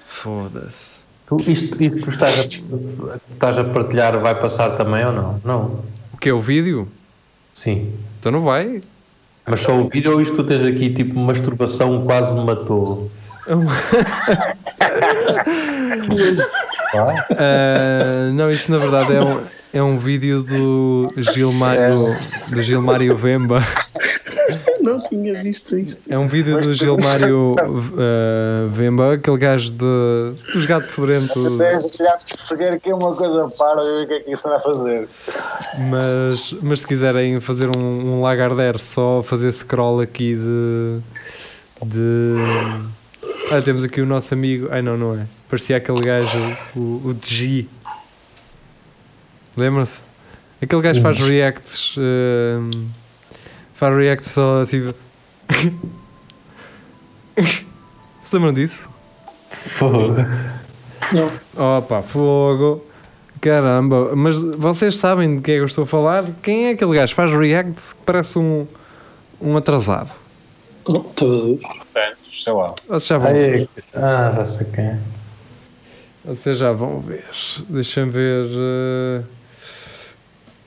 Foda-se. Tu, isto, isto que estás a, estás a partilhar vai passar também ou não? Não. O que é o vídeo? Sim. Então não vai. Mas só o vídeo ou isto tu tens aqui tipo masturbação quase me matou? Uh, não, isto na verdade é um, é um vídeo do Gilmário, do Gilmário Vemba. Não tinha visto isto. É um vídeo do Gilmário uh, Vemba, aquele gajo de, dos gato fedorento. Já perceber aqui uma coisa para ver o que é que isso vai fazer. Mas, mas se quiserem fazer um, um Lagardère só fazer scroll aqui de. de. Ah, temos aqui o nosso amigo. Ai não, não é. Parecia aquele gajo, o, o G. Lembram-se? Aquele gajo faz reacts. hum, faz reacts só tipo. <laughs> Se lembram disso? Fogo. Não. Opa, fogo. Caramba, mas vocês sabem de quem é que eu estou a falar? Quem é aquele gajo? Faz reacts que parece um, um atrasado. Todo. Sei lá. Vocês já vão, Ai, ah, já sei quem é. vocês já vão ver. Deixa-me ver.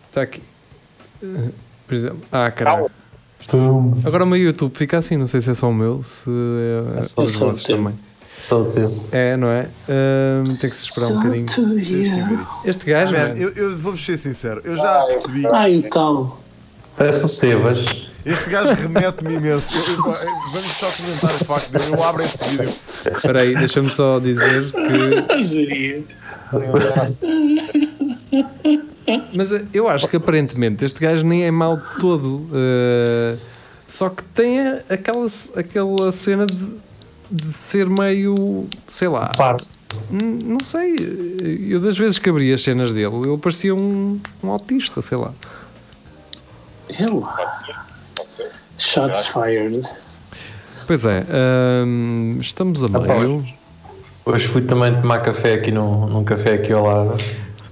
Está aqui. Eh, por exemplo. Ah, caralho. Agora o meu YouTube fica assim, não sei se é só o meu, se é, É só os o vossos teu. também. só o teu. É, não é? Ahm, tem que se esperar um bocadinho. Este gajo, Man, mano, eu, eu vou-vos ser sincero, eu já percebi. Ai, o tal. Parece o Sebas. Este gajo remete-me imenso. Eu- eu- vamos só comentar o facto de eu abro este vídeo. espera aí, deixa-me só dizer que. Mas eu acho que aparentemente este gajo nem é mau de todo. eh, só que tem aquela, aquela cena de, de ser meio. sei lá. Par. Não sei. Eu das vezes que abri as cenas dele, ele parecia um, um autista, sei lá. Ele. Pode ser. Shots fired. Pois é, hum, estamos a meio. Hoje fui também tomar café aqui num, num café aqui ao lado.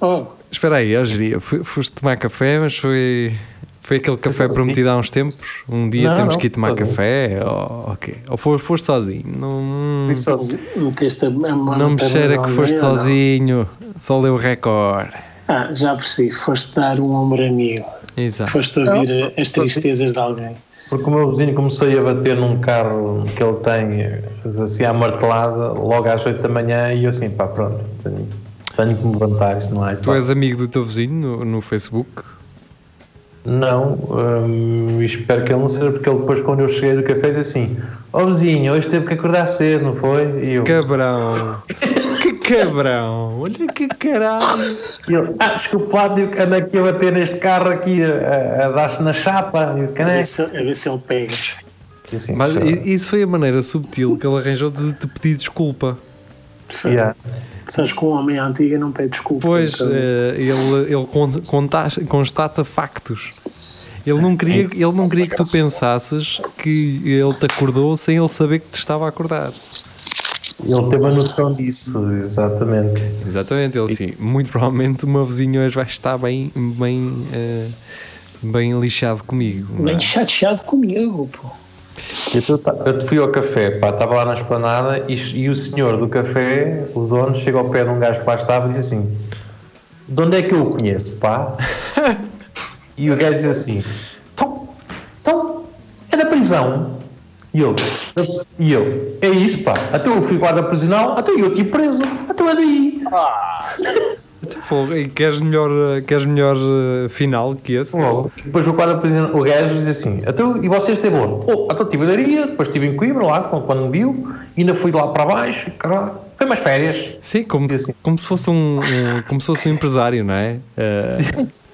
Oh, Espera aí, fui- foste tomar café, mas foi, foi aquele café assim? prometido há uns tempos? Um dia Não, temos não, que ir tomar sozinho. café? Ou, ok. ou foste, foste sozinho? Não, Fui sozinho. meteste a mão não me cheira que foste ou não? sozinho, só leu o recorde. Ah, já percebi. Foste dar um ombro amigo. Exato. Foste ouvir as tristezas de alguém. Porque o meu vizinho começou a bater num carro que ele tem, assim, à martelada, logo às 8 da manhã, e eu assim, pá, pronto, tenho, tenho que me levantar, isto não há Tu és amigo do teu vizinho no, no Facebook? Não, hum, espero que ele não seja, porque ele depois, quando eu cheguei do café, disse assim: Ó vizinho, hoje teve que acordar cedo, não foi? E eu, Cabrão! <laughs> cabrão! Olha que caralho! e ele ah, desculpa ando aqui a bater neste carro aqui, a, a dar-se na chapa, e o A ver, se, a ver se ele pega. Assim, Mas isso foi a maneira subtil que ele arranjou de te pedir desculpa. Yeah. Sabes que um homem à antiga não pede desculpa. Pois, então, eh, ele, ele constata factos. Ele não, queria, ele não queria que tu pensasses que ele te acordou sem ele saber que te estava a acordar. Ele teve a noção disso, exatamente. Exatamente, ele assim, muito provavelmente o meu vizinho hoje vai estar bem, bem, eh, bem lixado comigo. não é? bem chateado comigo, pô. Eu, tá, eu fui ao café, pá, estava lá na esplanada e, e o senhor do café, o dono, chega ao pé de um gajo que lá estava e diz assim: De onde é que eu o conheço, pá? <laughs> e o gajo diz assim: Então, então é da prisão. E eu, e eu, é isso, pá. Até eu fui guarda prisional, até eu aqui preso, até é daí. Então, fogo, e queres melhor, eh, queres melhor eh, final que esse? Logo. Depois o guarda prisional, o gajo diz assim: então, E vocês têm bom? Oh, então estive em Leiria, depois estive em Coimbra lá, quando, quando me viu, ainda fui lá para baixo, caralho. Foi umas férias. Sim, como, assim. como se fosse um, um- como se fosse um empresário, não é? Eh, <laughs>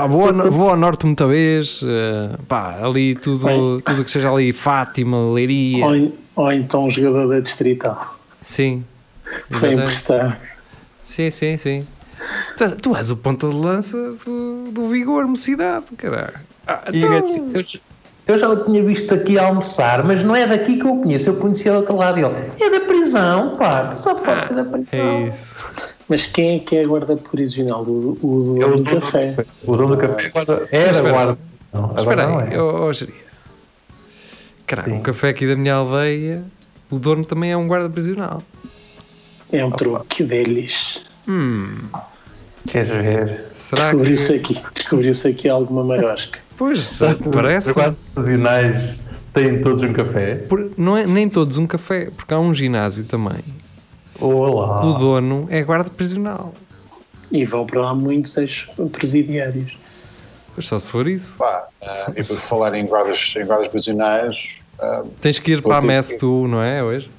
pá, vou, ao, vou ao norte muita vez, eh, pá, ali tudo, tudo que seja ali, Fátima, Leiria, Ou, ou então um jogador da Distrital. sim. Foi emprestar. Sim, sim, sim. Tu, tu és o ponta de lança do, do vigor, mocidade, caralho. Ah, então- eu, já- o tinha visto aqui a almoçar, mas não é daqui que eu o conheço, eu conhecia do outro lado. E ele, é da prisão, pá, tu só pode ser da prisão. é isso. Mas quem é que é a guarda prisional? O, o, É o do dono café. O dono do café agora era espera. guarda. Não, Espera não aí, é. Caralho, Sim. o café aqui da minha aldeia, o dono também é um guarda prisional. É um truque deles. Hum, Queres ver? será que. Descobriu-se aqui, descobriu-se aqui alguma marosca. Pois, Os parece. guardas prisionais têm todos um café. Por- não é nem todos um café, porque há um ginásio também. Olá. O dono é guarda prisional. E vão para lá muitos ex-presidiários. Pois só se for isso. Pá, ah, e por falar em guardas, em guardas prisionais, ah, Tens que ir para a messe tu, não é? Hoje,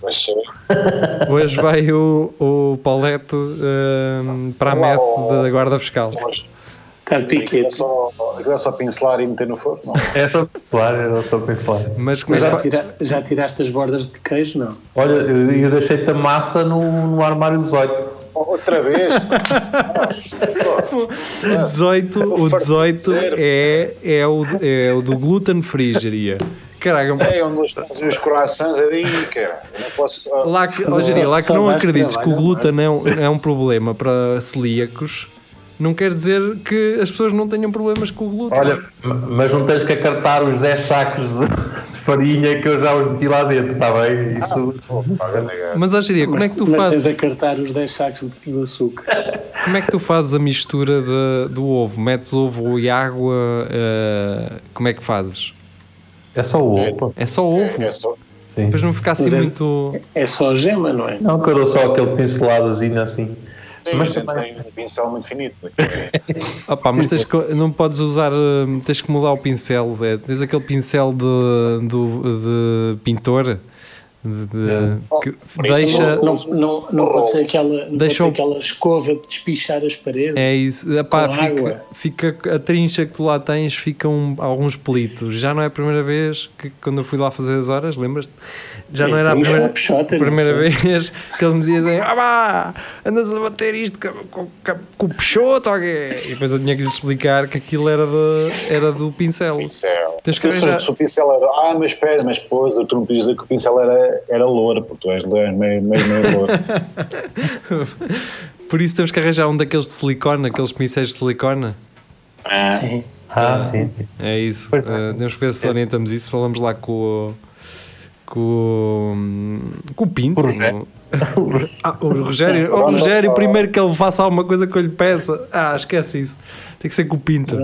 vai ser. <laughs> hoje vai o, o Paulette eh, para a messe da guarda fiscal. Está de aquilo é piquete. só, é só pincelar e meter no forno? Não. É só pincelar, era só pincelar. Mas como é Mas já, tira, já tiraste as bordas de queijo? Não. Olha, eu, eu deixei-te a massa no, no armário 18. Outra vez? <laughs> O 18, o 18 é, é, o, é o do gluten free, geria. Caraca, É onde eles fazem os corações é daí, cara. Não posso. ah, lá que, ó, geria, lá que não acredites que o glúten é um, é um problema para celíacos, não quer dizer que as pessoas não tenham problemas com o glúten. Olha, m- mas não tens que acartar os 10 sacos de, farinha que eu já os meti lá dentro, está bem? Isso. Mas, ó, geria, como é que tu mas fazes? tens a cartar os 10 sacos de, de açúcar. Como é que tu fazes a mistura de- do ovo? Metes ovo e água? eh, como é que fazes? É só o ovo. É só ovo? É só. Sim. Depois não fica assim Mas é- muito. É só gema, não é? Não, que eu dou só aquele pinceladazinho assim. Sim, Mas também- tem um pincel muito finito. <laughs> Opa, mas tens que- não podes usar. eh, Tens que mudar o pincel. é, tens aquele pincel de, do- de pintor de- de- que deixa. Não, não, não pode ser aquela, não Deixa pode ser aquela escova de despichar as paredes. É isso, Epá, Com fica, água. fica a trincha que tu lá tens, fica um, alguns pelitos. Já não é a primeira vez que quando eu fui lá fazer as horas, lembras-te? Já não era a primeira, primeira vez que eles me diziam ah pá, andas a bater isto com, com, com, com o peixoto? E depois eu tinha que lhes explicar que aquilo era, de, era do pincel. Pincel. Tens que arranjar- se o pincel era. Ah, mas espera, mas depois tu não podias dizer que o pincel era, era louro, porque tu és meio, meio, meio louro. <laughs> Por isso temos que arranjar um daqueles de silicone, aqueles pincéis de silicone. Ah, Sim. Ah, sim. É isso. Pois é. Uh, temos que ver se orientamos isso. Falamos lá com o. com, o- com o Pinto. O Rogério. Ah, o Rogério. <laughs> O Rogério, primeiro que ele faça alguma coisa que eu lhe peça. Ah, esquece isso. Tem que ser com o Pinto.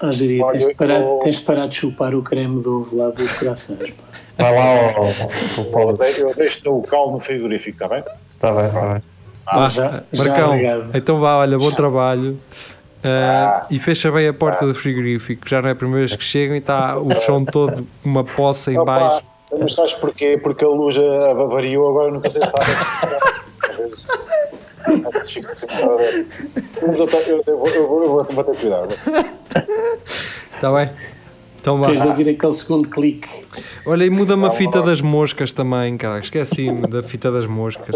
Ah, Olha, tens, de parar, tens de parar de chupar o creme do ovo lá dos corações. pá. Vai lá ao eu Paulo. eu deixo o cal no frigorífico, está bem? Está bem, está bem. Vá, já- já Marcão, obrigado. então vá, olha, bom trabalho. Uh, Ah. e fecha bem a porta do frigorífico. Já não é a primeira vez que chegam e está o chão todo com uma poça em baixo. mas sabes porquê? Porque a luz ah, variou, agora nunca sei se está. <laughs> Mas eu, te- eu, eu, vou- eu, vou- eu vou, vou ter cuidado. Está bem? Então. Tens de ouvir aquele segundo clique. Olha, e muda-me a fita das moscas também, cara. Esqueci-me da fita das moscas.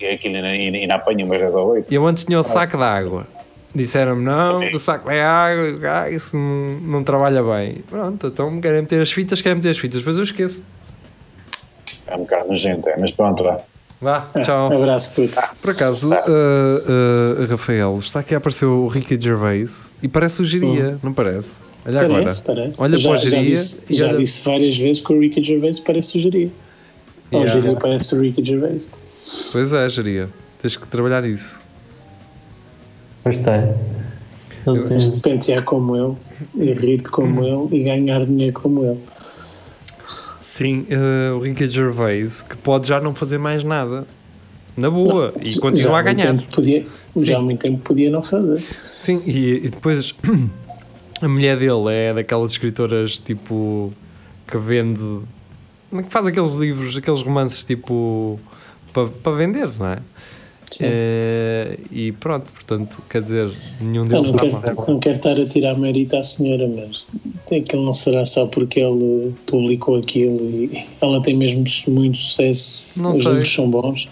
E aquilo ainda, apanha umas 10 ou 8. Eu antes tinha o saco de água. Disseram-me, não, o saco é água, ah, isso não, não trabalha bem. Pronto, então querem meter as fitas, querem meter as fitas. Depois eu esqueço. É um bocado nojento, é, mas pronto, vá. Vá, Ah, tchau. Abraço, puto. Por acaso, uh, uh, Rafael, está aqui a aparecer o Ricky Gervais e parece o Geria, não parece? Olha agora. Parece, parece. Olha já, para o já Geria disse, e já olha- disse várias vezes que o Ricky Gervais parece o Geria. Ou o Yeah. Geria parece o Ricky Gervais. Pois é, Geria. Tens que trabalhar isso. Pois tem. Ele tem- Tens de pentear como eu, e rir-te como eu, e ganhar dinheiro como eu. Sim, uh, o Ricky Gervais, que pode já não fazer mais nada. Na boa. E continua Já a ganhar. Podia, já há muito tempo podia não fazer. Sim, e, e depois <clears throat> a mulher dele é daquelas escritoras tipo que vende que faz aqueles livros, aqueles romances tipo para pa vender, não é? Sim. Eh, e pronto, portanto, quer dizer, nenhum Eu deles não está quero, mal. não quero estar a tirar mérito à senhora, mas aquilo não será só porque ele publicou aquilo e ela tem mesmo muito sucesso. Não Os sei. livros são bons.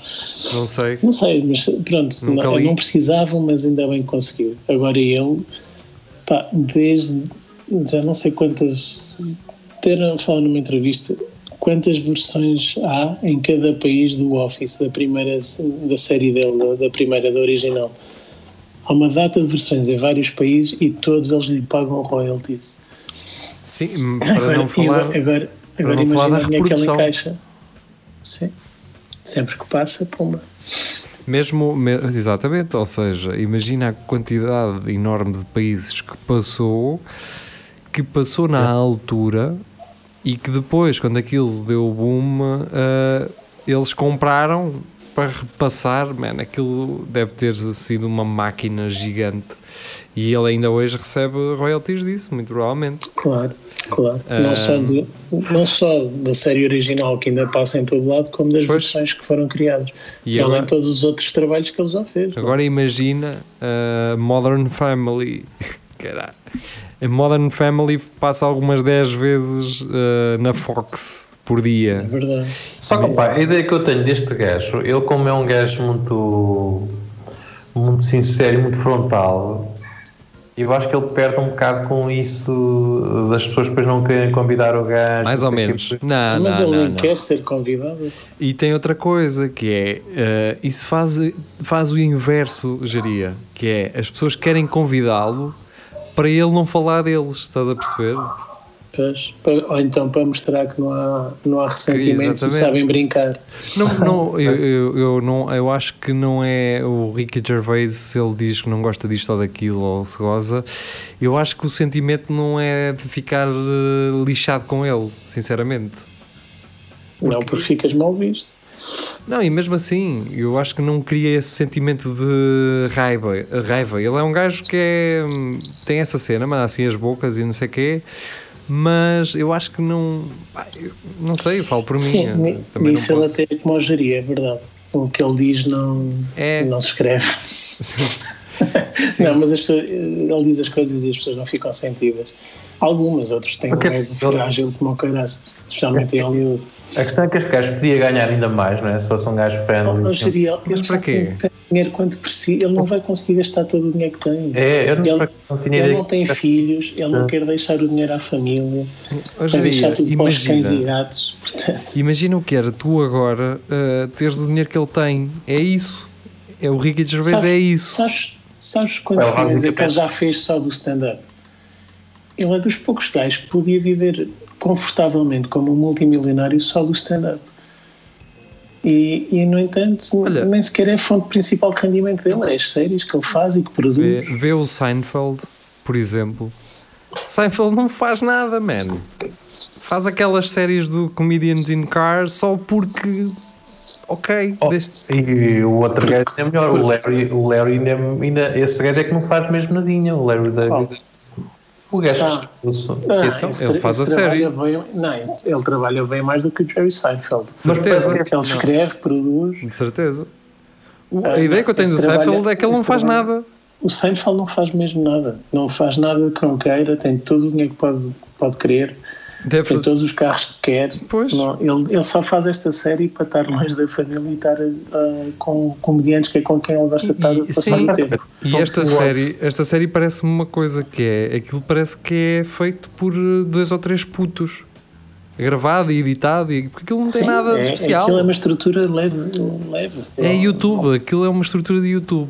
Não sei. Não sei, mas pronto, não, não precisavam, mas ainda bem que conseguiu. Agora ele, pá, desde já não sei quantas. Ter falado numa entrevista quantas versões há em cada país do Office, da primeira da série dele, da, primeira, da original. Há uma data de versões em vários países e todos eles lhe pagam royalties. Sim, para não e falar. agora, agora, agora não falar imagina da a minha que ela reprodução. encaixa. Sim. Sempre que passa, pumba. Mesmo, me- exatamente, ou seja, imagina a quantidade enorme de países que passou, que passou na altura e que depois, quando aquilo deu o boom, eh, eles compraram para repassar, man, aquilo deve ter sido uma máquina gigante e ele ainda hoje recebe royalties disso, muito provavelmente. Claro, claro. Ah. Não, só de- não só da série original que ainda passa em todo lado, como das Pois. versões que foram criadas. E além agora- de todos os outros trabalhos que ele já fez. Agora imagina a Modern Family. <laughs> Caralho. A Modern Family passa algumas 10 vezes eh, na Fox por É dia. verdade. Só que pá, a ideia que eu tenho deste gajo, ele como é um gajo muito, muito sincero e muito frontal, eu acho que ele perde um bocado com isso das pessoas depois não querem convidar o gajo. Mais ou menos. Não, Mas não, ele não, nem não. quer ser convidado. E tem outra coisa que é eh, isso faz, faz o inverso, geria, que é as pessoas querem convidá-lo para ele não falar deles, estás a perceber? Pois, ou então para mostrar que não há, não há ressentimentos e sabem brincar. Não, não, <laughs> eu, eu, eu não, eu acho que não é o Ricky Gervais se ele diz que não gosta disto ou daquilo ou se goza. Eu acho que o sentimento não é de ficar eh, lixado com ele, sinceramente. Não porque ficas mal visto. Não, e mesmo assim, eu acho que não cria esse sentimento de raiva. raiva. Ele é um gajo que é, tem essa cena, mas assim as bocas e não sei o quê, Mas eu acho que não. não sei, eu falo por mim. Sim, ni- também nisso não ele até é como Jari, é verdade. O que ele diz não, É. não se escreve. <laughs> Sim. Não, mas as pessoas, ele diz as coisas e as pessoas não ficam sentidas. Algumas, outros têm um Porque ego este- frágil como o caraças, especialmente em Hollywood. A questão é que este gajo podia ganhar ainda mais, não é? Se fosse um gajo friendly. assim. Ele Mas para quê? Dinheiro quanto precisa, ele não vai conseguir gastar todo o dinheiro que tem. É, eu não, Ele- não tinha Ele não tem filhos, ele não Ah. quer deixar o dinheiro à família, Hoje quer deixar tudo para os cães e imagina, gatos. Portanto, imagina o que era tu agora uh, teres o dinheiro que ele tem. É isso. É o Ricky Gervais, Sabe- é isso. sabes, sabes quantos filmes é que ele já fez só do stand-up? Ele é dos poucos gajos que podia viver confortavelmente como um multimilionário só do stand-up. E, e, no entanto, Olha- nem sequer é a fonte principal de rendimento dele, é as séries que ele faz e que Vê, produz. vê o Seinfeld, por exemplo. Seinfeld não faz nada, man. Faz aquelas séries do Comedians in Cars só porque. Ok, Oh, deixa- e o outro gajo é melhor, o Larry, o Larry ainda, ainda- esse gajo é que não faz mesmo nadinha, o Larry David. O gajo Ah. Ah, ele faz a trabalha série. bem- não, ele trabalha bem mais do que o Jerry Seinfeld. certeza. Ele escreve, produz. De certeza. O- Ah, a ideia que eu tenho do trabalho- Seinfeld é que ele não faz trabalho- nada. O Seinfeld não faz mesmo nada. Não faz nada que não queira, tem todo o dinheiro que pode, pode querer, Deve tem fazer. todos os carros que quer. Pois. Não, ele, ele só faz esta série para estar longe da família e estar ah, com comediantes que é com quem ele gosta de estar E- a passar sim. o tempo. E esta série, esta série parece-me uma coisa que é. Aquilo parece que é feito por eh, dois ou três putos. Gravado e editado, e, porque aquilo não tem Sim, nada de é, especial. Aquilo é uma estrutura leve. leve. É YouTube, aquilo é uma estrutura de YouTube.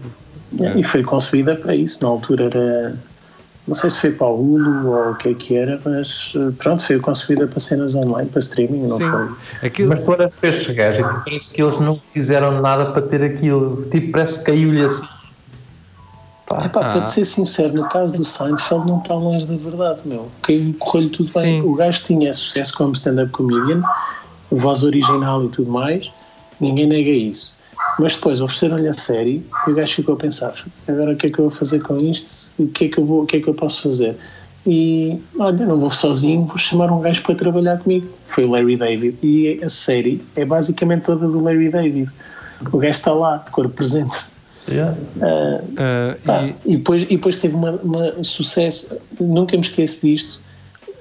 E foi concebida para isso. Na altura era. Não sei se foi para o Hulu ou o que é que era, mas eh, pronto, foi concebida para cenas online, para streaming, não Sim. foi? Aquilo, Mas tu olhas para estes gajos e tu parece que eles não fizeram nada para ter aquilo. Tipo, parece que caiu-lhe assim. Pá, Epá, Ah. para te ser sincero, no caso do Seinfeld não está longe da verdade, meu. Caiu, correu-lhe tudo bem. Sim. O gajo tinha sucesso como stand-up comedian, voz original e tudo mais, ninguém nega isso. Mas depois ofereceram-lhe a série e o gajo ficou a pensar: agora o que é que eu vou fazer com isto? O que é que eu, vou, o que é que eu posso fazer? E olha, não vou sozinho, vou chamar um gajo para trabalhar comigo. Foi o Larry David. E a série é basicamente toda do Larry David. O gajo está lá, de corpo presente. yeah. ah, Pá, e- e, depois, e depois teve uma sucesso. Nunca me esqueço disto.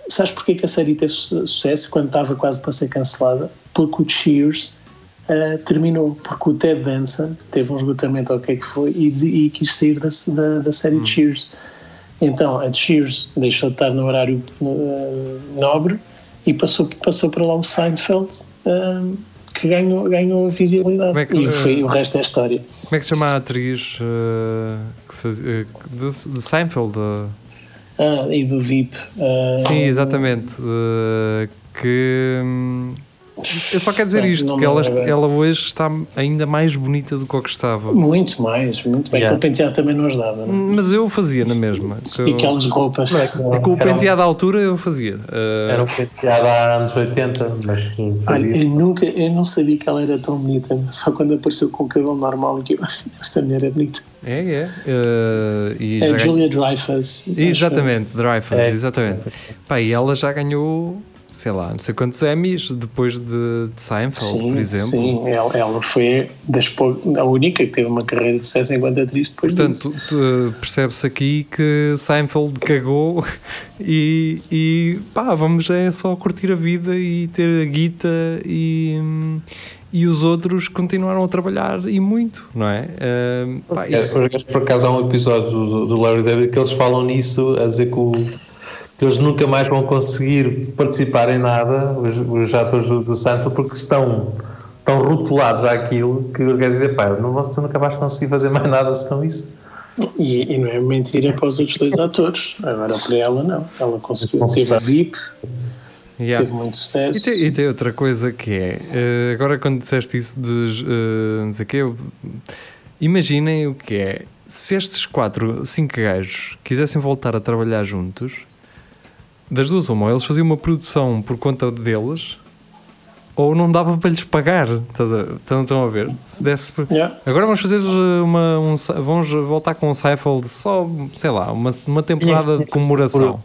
Sabes porque é que a série teve su- sucesso quando estava quase para ser cancelada? Porque o Cheers ah, terminou. Porque o Ted Danson teve um esgotamento ou o que é que foi e, e quis sair da, da, da série Cheers. Então a Cheers deixou de estar no horário ah, nobre e passou, passou para lá o Seinfeld. ah, que ganhou, ganhou visibilidade é que- e foi, o resto é história. como é que se chama a atriz que faz, de, de Seinfeld? ah? E do VIP. Sim, exatamente. que. Eu só quero dizer Não, isto, não que ela, ela hoje está ainda mais bonita do que o que estava. Muito mais, muito bem. Yeah. Aquele penteado também não ajudava. Não? Mas eu fazia na mesma. Que E eu- aquelas roupas. é com o um- penteado à altura eu fazia. Ah, Era um penteado há anos 80, mas sim, fazia. eu nunca, eu não sabia que ela era tão bonita, só quando apareceu com o cabelo normal e que eu esta mulher é bonita. É, é. Ah, e É Julia Dreyfus. Exatamente, Dreyfus, É. exatamente. Pá, e ela já ganhou, sei lá, não sei quantos Emmys depois de, de Seinfeld, Sim, por exemplo. sim ela, ela foi das a única que teve uma carreira de sucesso enquanto atriz depois disso. Portanto, tu- percebe-se aqui que Seinfeld cagou <laughs> e, e pá, vamos é só curtir a vida e ter a guita e, e os outros continuaram a trabalhar e muito, não é? Ah, pá, e- É, Por acaso, por acaso há um episódio do, do Larry David que eles falam nisso, a dizer que, o- que eles nunca mais vão conseguir participar em nada, os, os atores do, do porque estão tão rotulados àquilo que quer dizer, pá, não tu nunca vais conseguir fazer mais nada senão isso. E, e não é mentira para os outros dois atores. Agora para ela não. Ela conseguiu. Teve a VIP, yeah. teve muito sucesso. E tem, e tem outra coisa que é, eh, agora quando disseste isso de eh, não sei o quê, eu- imaginem o que é, se estes quatro, cinco gajos quisessem voltar a trabalhar juntos, das duas uma, ou eles faziam uma produção por conta deles, ou não dava para lhes pagar, estão, estão a ver? Se desse Yeah. Agora vamos fazer eh, uma, um, vamos voltar com o Seinfeld só, sei lá, uma, uma temporada de comemoração.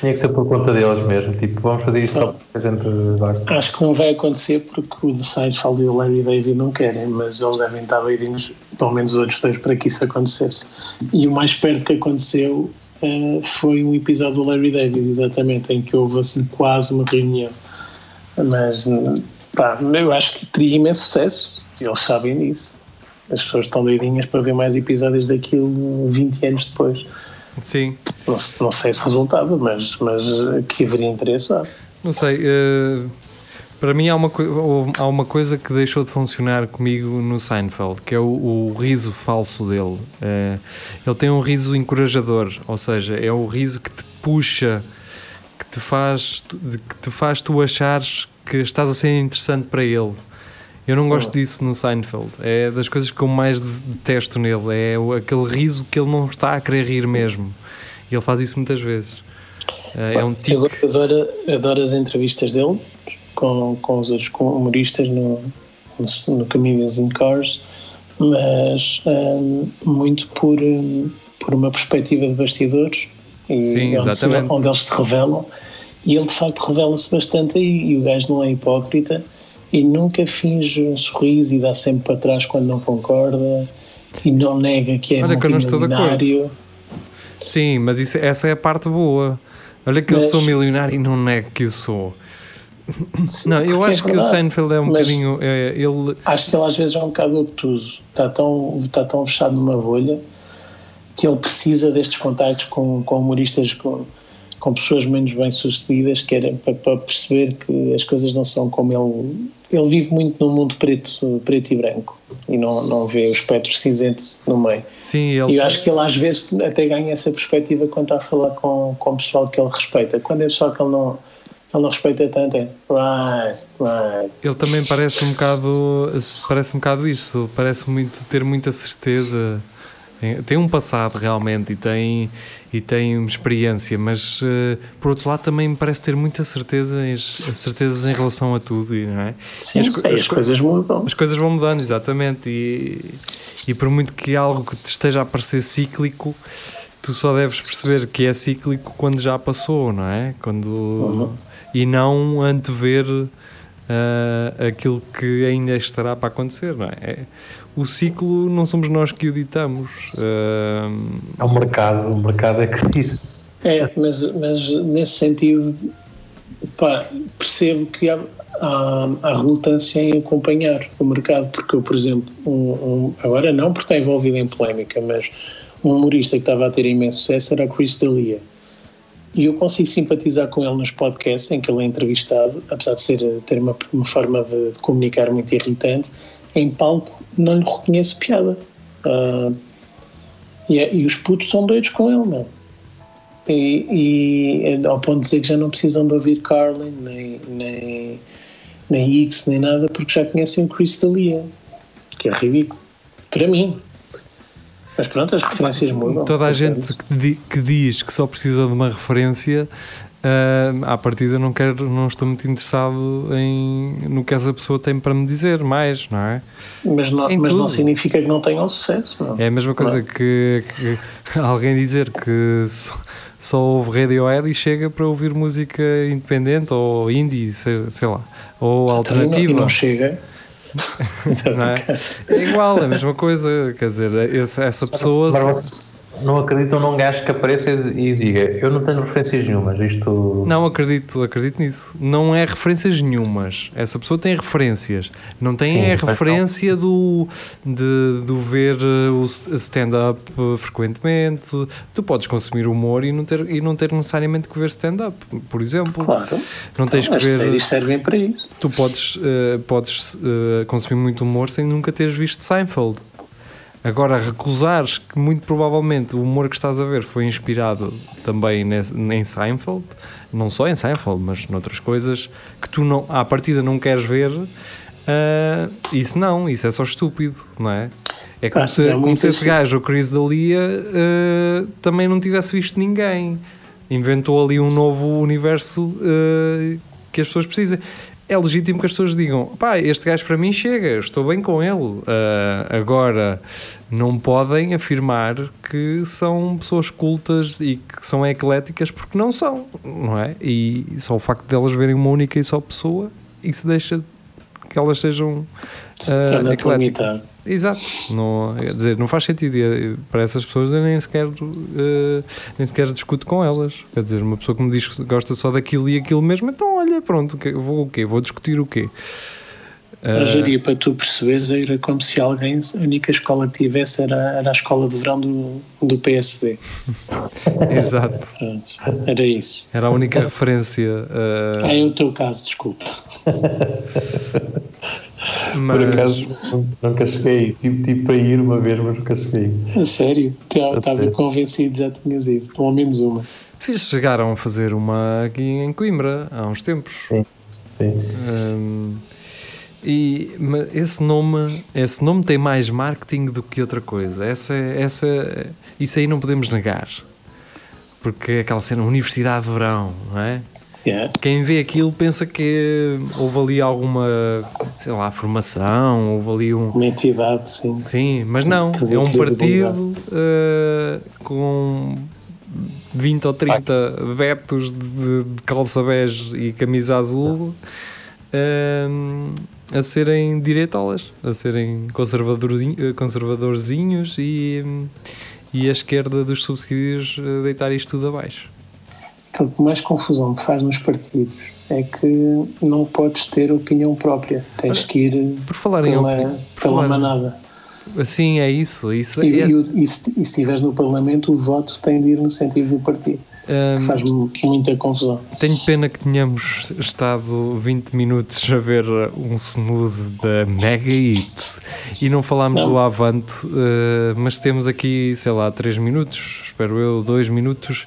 Tinha que ser por conta deles mesmo. Tipo, vamos fazer isto só porque a gente gosta. Acho que não vai acontecer porque o The Seinfeld e o Larry David não querem, mas eles devem estar doidinhos, pelo menos os outros dois, para que isso acontecesse. E o mais perto que aconteceu eh, foi um episódio do Larry David, exatamente, em que houve assim quase uma reunião. Mas pá, eu acho que teria imenso sucesso, eles sabem disso. As pessoas estão doidinhas para ver mais episódios daquilo 20 anos depois. Sim. Não, não sei se resultava, mas, mas que haveria interesse. Não sei. eh, para mim há uma, há uma coisa que deixou de funcionar comigo no Seinfeld, que é o, o riso falso dele. Eh, ele tem um riso encorajador, ou seja, é o riso que te puxa, que te faz, que te faz tu achares que estás a ser interessante para ele. Eu não gosto disso no Seinfeld. É das coisas que eu mais de- detesto nele. É aquele riso que ele não está a querer rir mesmo. E ele faz isso muitas vezes. Eh, é um tique. Eu adoro, adoro as entrevistas dele com, com os outros humoristas no, no, no Comedians in Cars, mas hum, muito por, hum, por uma perspectiva de bastidores e Sim, onde, se- onde eles se revelam. E ele de facto revela-se bastante aí, e o gajo não é hipócrita e nunca finge um sorriso e dá sempre para trás quando não concorda e não nega que é Olha que eu não estou de acordo. multimilionário. Sim, mas isso, essa é a parte boa. Olha que eu Mas- sou milionário e não nego que eu sou. Não, eu é acho que o. Seinfeld é um Mas- bocadinho. é, ele, Acho que ele às vezes é um bocado obtuso. Está tão, está tão fechado numa bolha que ele precisa destes contactos com, com humoristas, com, com pessoas menos bem-sucedidas, que era para, para perceber que as coisas não são como ele. Ele vive muito num mundo preto, preto e branco e não, não vê o espectro cinzento no meio. sim, E ele. eu acho que ele às vezes até ganha essa perspectiva quando está a falar com, com o pessoal que ele respeita. Quando é pessoal que ele não, ele não respeita tanto, é right, right. Ele também parece um bocado. Parece um bocado isso. Parece muito ter muita certeza. Tem- um passado realmente e tem, e tem uma experiência, mas eh, por outro lado também me parece ter muita certeza, certezas em relação a tudo, não é? Sim, as as, as as co- coisas mudam. As coisas vão mudando, exatamente. E, e por muito que algo que te esteja a parecer cíclico, tu só deves perceber que é cíclico quando já passou, não é? Quando, E não antever ah, aquilo que ainda estará para acontecer, não é? É- O ciclo não somos nós que o ditamos. ah, É o mercado, o mercado é que diz. É, mas, mas nesse sentido, pá, percebo que há, há, há relutância em acompanhar o mercado, porque eu, por exemplo, um, um- agora não porque está envolvido em polémica, mas um humorista que estava a ter imenso sucesso era Chris D'Elia. E eu consigo simpatizar com ele nos podcasts em que ele é entrevistado, apesar de ser, ter uma, uma forma de, de comunicar muito irritante, em palco não lhe reconheço piada. Ah, e, é- e os putos são doidos com ele, não e, e é ao ponto de dizer que já não precisam de ouvir Carlin, nem, nem, nem X, nem nada, porque já conhecem o Chris D'Elia, que é ridículo. Para mim. Mas pronto, as referências mudam. Toda a gente que, que diz que só precisa de uma referência, ah, à partida não, quero, não estou muito interessado em, no que essa pessoa tem para me dizer mais, não é? Mas, não, em mas não significa que não tenham sucesso. Não. É a mesma coisa que, que <laughs> alguém dizer que só, só ouve Radiohead e chega para ouvir música independente ou indie, sei, sei lá, ou não- alternativa. E não chega. Não é? É igual, é a mesma coisa. Quer dizer, essa, essa pessoa. Não acreditam num gajo que apareça e e diga eu não tenho referências nenhumas, isto... Não acredito, acredito nisso. Não é referências nenhumas. Essa pessoa tem referências. Não tem Sim, é não. referência do, de, do ver eh, o stand-up eh, frequentemente. Tu podes consumir humor e não ter, e não ter necessariamente que ver stand-up, por exemplo. Claro. Não tens Então, que as ver. séries servem para isso. Tu podes, eh, podes eh, consumir muito humor sem nunca teres visto Seinfeld. Agora, recusares que muito provavelmente o humor que estás a ver foi inspirado também nesse- em Seinfeld, não só em Seinfeld, mas noutras coisas que tu não, à partida não queres ver, ah, isso não, isso é só estúpido, não é? É como, Ah, se, é como se esse gajo, o Chris D'Elia, ah, também não tivesse visto ninguém. Inventou ali um novo universo ah, que as pessoas precisam. É legítimo que as pessoas digam: pá, este gajo para mim chega, estou bem com ele. Ah, agora, não podem afirmar que são pessoas cultas e que são ecléticas porque não são, não é? E só o facto de elas verem uma única e só pessoa, isso deixa que elas sejam Torna-te ecléticas. Exato, não, quer dizer, não faz sentido. Eh, para essas pessoas eu nem sequer, eh, nem sequer discuto com elas. Quer dizer, uma pessoa que me diz que gosta só daquilo e aquilo mesmo, então olha, pronto, vou o quê? Vou discutir o quê? A Ah, para tu perceberes era como se alguém, a única escola que tivesse era, era a escola de verão do, do PSD. <laughs> exato, Pronto, era isso. era a única referência. Ah, é o teu caso, desculpa. <laughs> mas, Por acaso nunca cheguei. Tive, tive para ir uma vez, mas nunca cheguei. A sério? Estava sério. convencido, já tinhas ido, pelo menos uma. fiz, chegaram a fazer uma aqui em Coimbra há uns tempos. Sim. Sim. Hum, e esse nome, esse nome tem mais marketing do que outra coisa. Essa, essa, isso aí não podemos negar. Porque é aquela cena Universidade de Verão, não é? Yeah. Quem vê aquilo pensa que houve ali alguma, sei lá, formação, houve ali um. Uma entidade, sim. Sim, mas não. É um partido eh, com 20 ou 30 betos de, de calça bege e camisa azul eh, a serem direitolas, a serem conservadorzinho- eh, conservadorzinhos e, e a esquerda dos subsídios a deitar isto tudo abaixo. Aquilo que mais confusão faz nos partidos é que não podes ter opinião própria. Tens que ir Por falar em pela, opinião, por pela falar- manada. Assim, é isso. isso E, é, e o- se e se estiveres no Parlamento, o voto tem de ir no sentido do partido. Hum, Faz-me muita confusão. Tenho pena que tenhamos estado 20 minutos a ver um snooze da Mega Hit e não falámos Não. do Avante, eh, mas temos aqui, sei lá, 3 minutos, espero eu, 2 minutos.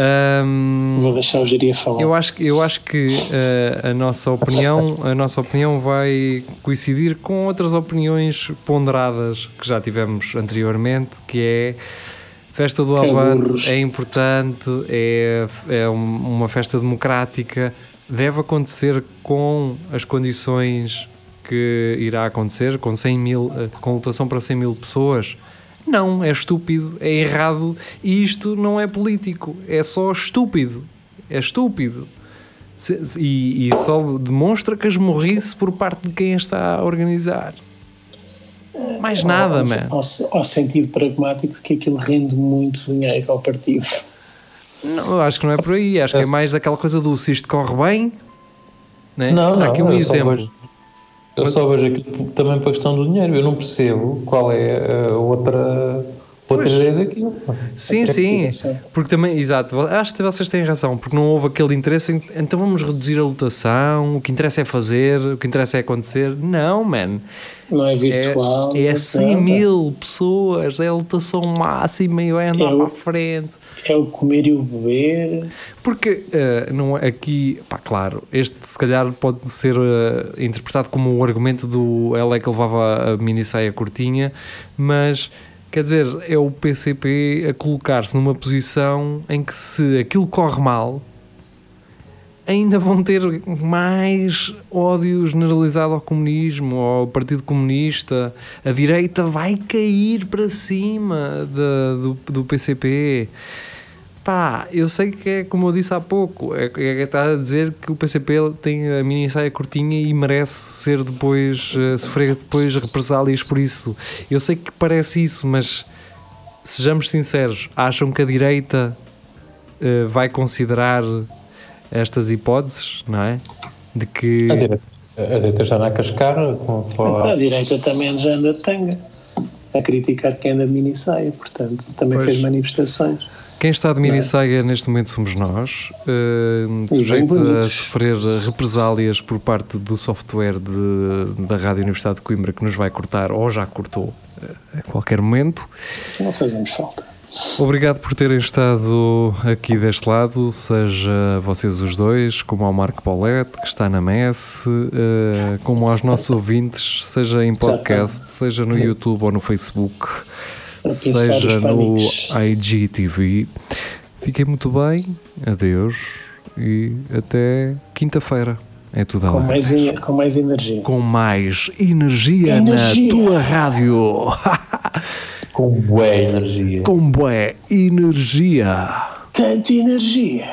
Ahm, Vou deixar o Geria falar. eu acho que, eu acho que eh, a nossa opinião a nossa opinião vai coincidir com outras opiniões ponderadas que já tivemos anteriormente, que é festa do é Avante é importante, é, é um- uma festa democrática, deve acontecer com as condições que irá acontecer, com 100 mil, eh, com lotação para 100 mil pessoas. Não, é estúpido, é errado e isto não é político, é só estúpido. É estúpido. E, e só demonstra que esmorrice por parte de quem está a organizar. Mais nada, ao, man. ao, ao sentido pragmático de que aquilo rende muito dinheiro ao partido. Não, eu acho que não é por aí. Acho que é mais aquela coisa do se isto corre bem. Né? Não, Dá não. aqui um eu só exemplo. vejo- eu só vejo aquilo também para a questão do dinheiro. Eu não percebo qual é a outra, outra ideia daquilo. Sim, É sim. Porque também, exato, acho que vocês têm razão, porque não houve aquele interesse em então vamos reduzir a lotação, o que interessa é fazer, o que interessa é acontecer. Não, man. Não é É, virtual. é não 100 nada. mil pessoas, é a lotação máxima e vai andar É o- para a frente. É o comer e o beber. Porque eh, não é aqui, pá, claro, este se calhar pode ser eh, interpretado como o argumento do ela é que levava a mini saia curtinha, mas quer dizer, é o PCP a colocar-se numa posição em que se aquilo corre mal, ainda vão ter mais ódio generalizado ao comunismo, ao Partido Comunista. A direita vai cair para cima da- do, do PCP. Pá, eu sei que é como eu disse há pouco, é, é estar a dizer que o PCP tem a mini saia curtinha e merece ser depois, eh, sofrer depois represálias por isso. Eu sei que parece isso, mas sejamos sinceros, acham que a direita eh, vai considerar estas hipóteses, não é? De que A direita, a direita já na cascar com, com A a, direita também já anda de tanga a criticar quem anda de mini saia, portanto, também Pois. fez manifestações. Quem está de mini saia neste momento somos nós, eh, sujeitos a sofrer represálias por parte do software de- da Rádio Universidade de Coimbra que nos vai cortar ou já cortou eh, a qualquer momento. Não fazemos falta. Obrigado por terem estado aqui deste lado, seja vocês os dois, como ao Marco Paulette, que está na messe, eh, como aos nossos <laughs> ouvintes, seja em podcast, seja no YouTube ou no Facebook, seja no. IGTV. Fiquem muito bem, adeus e até quinta-feira. É tudo a com mais, com mais energia. Com mais energia, Energia. na tua rádio. <laughs> Com boa energia. Com bué energia. Tanta energia.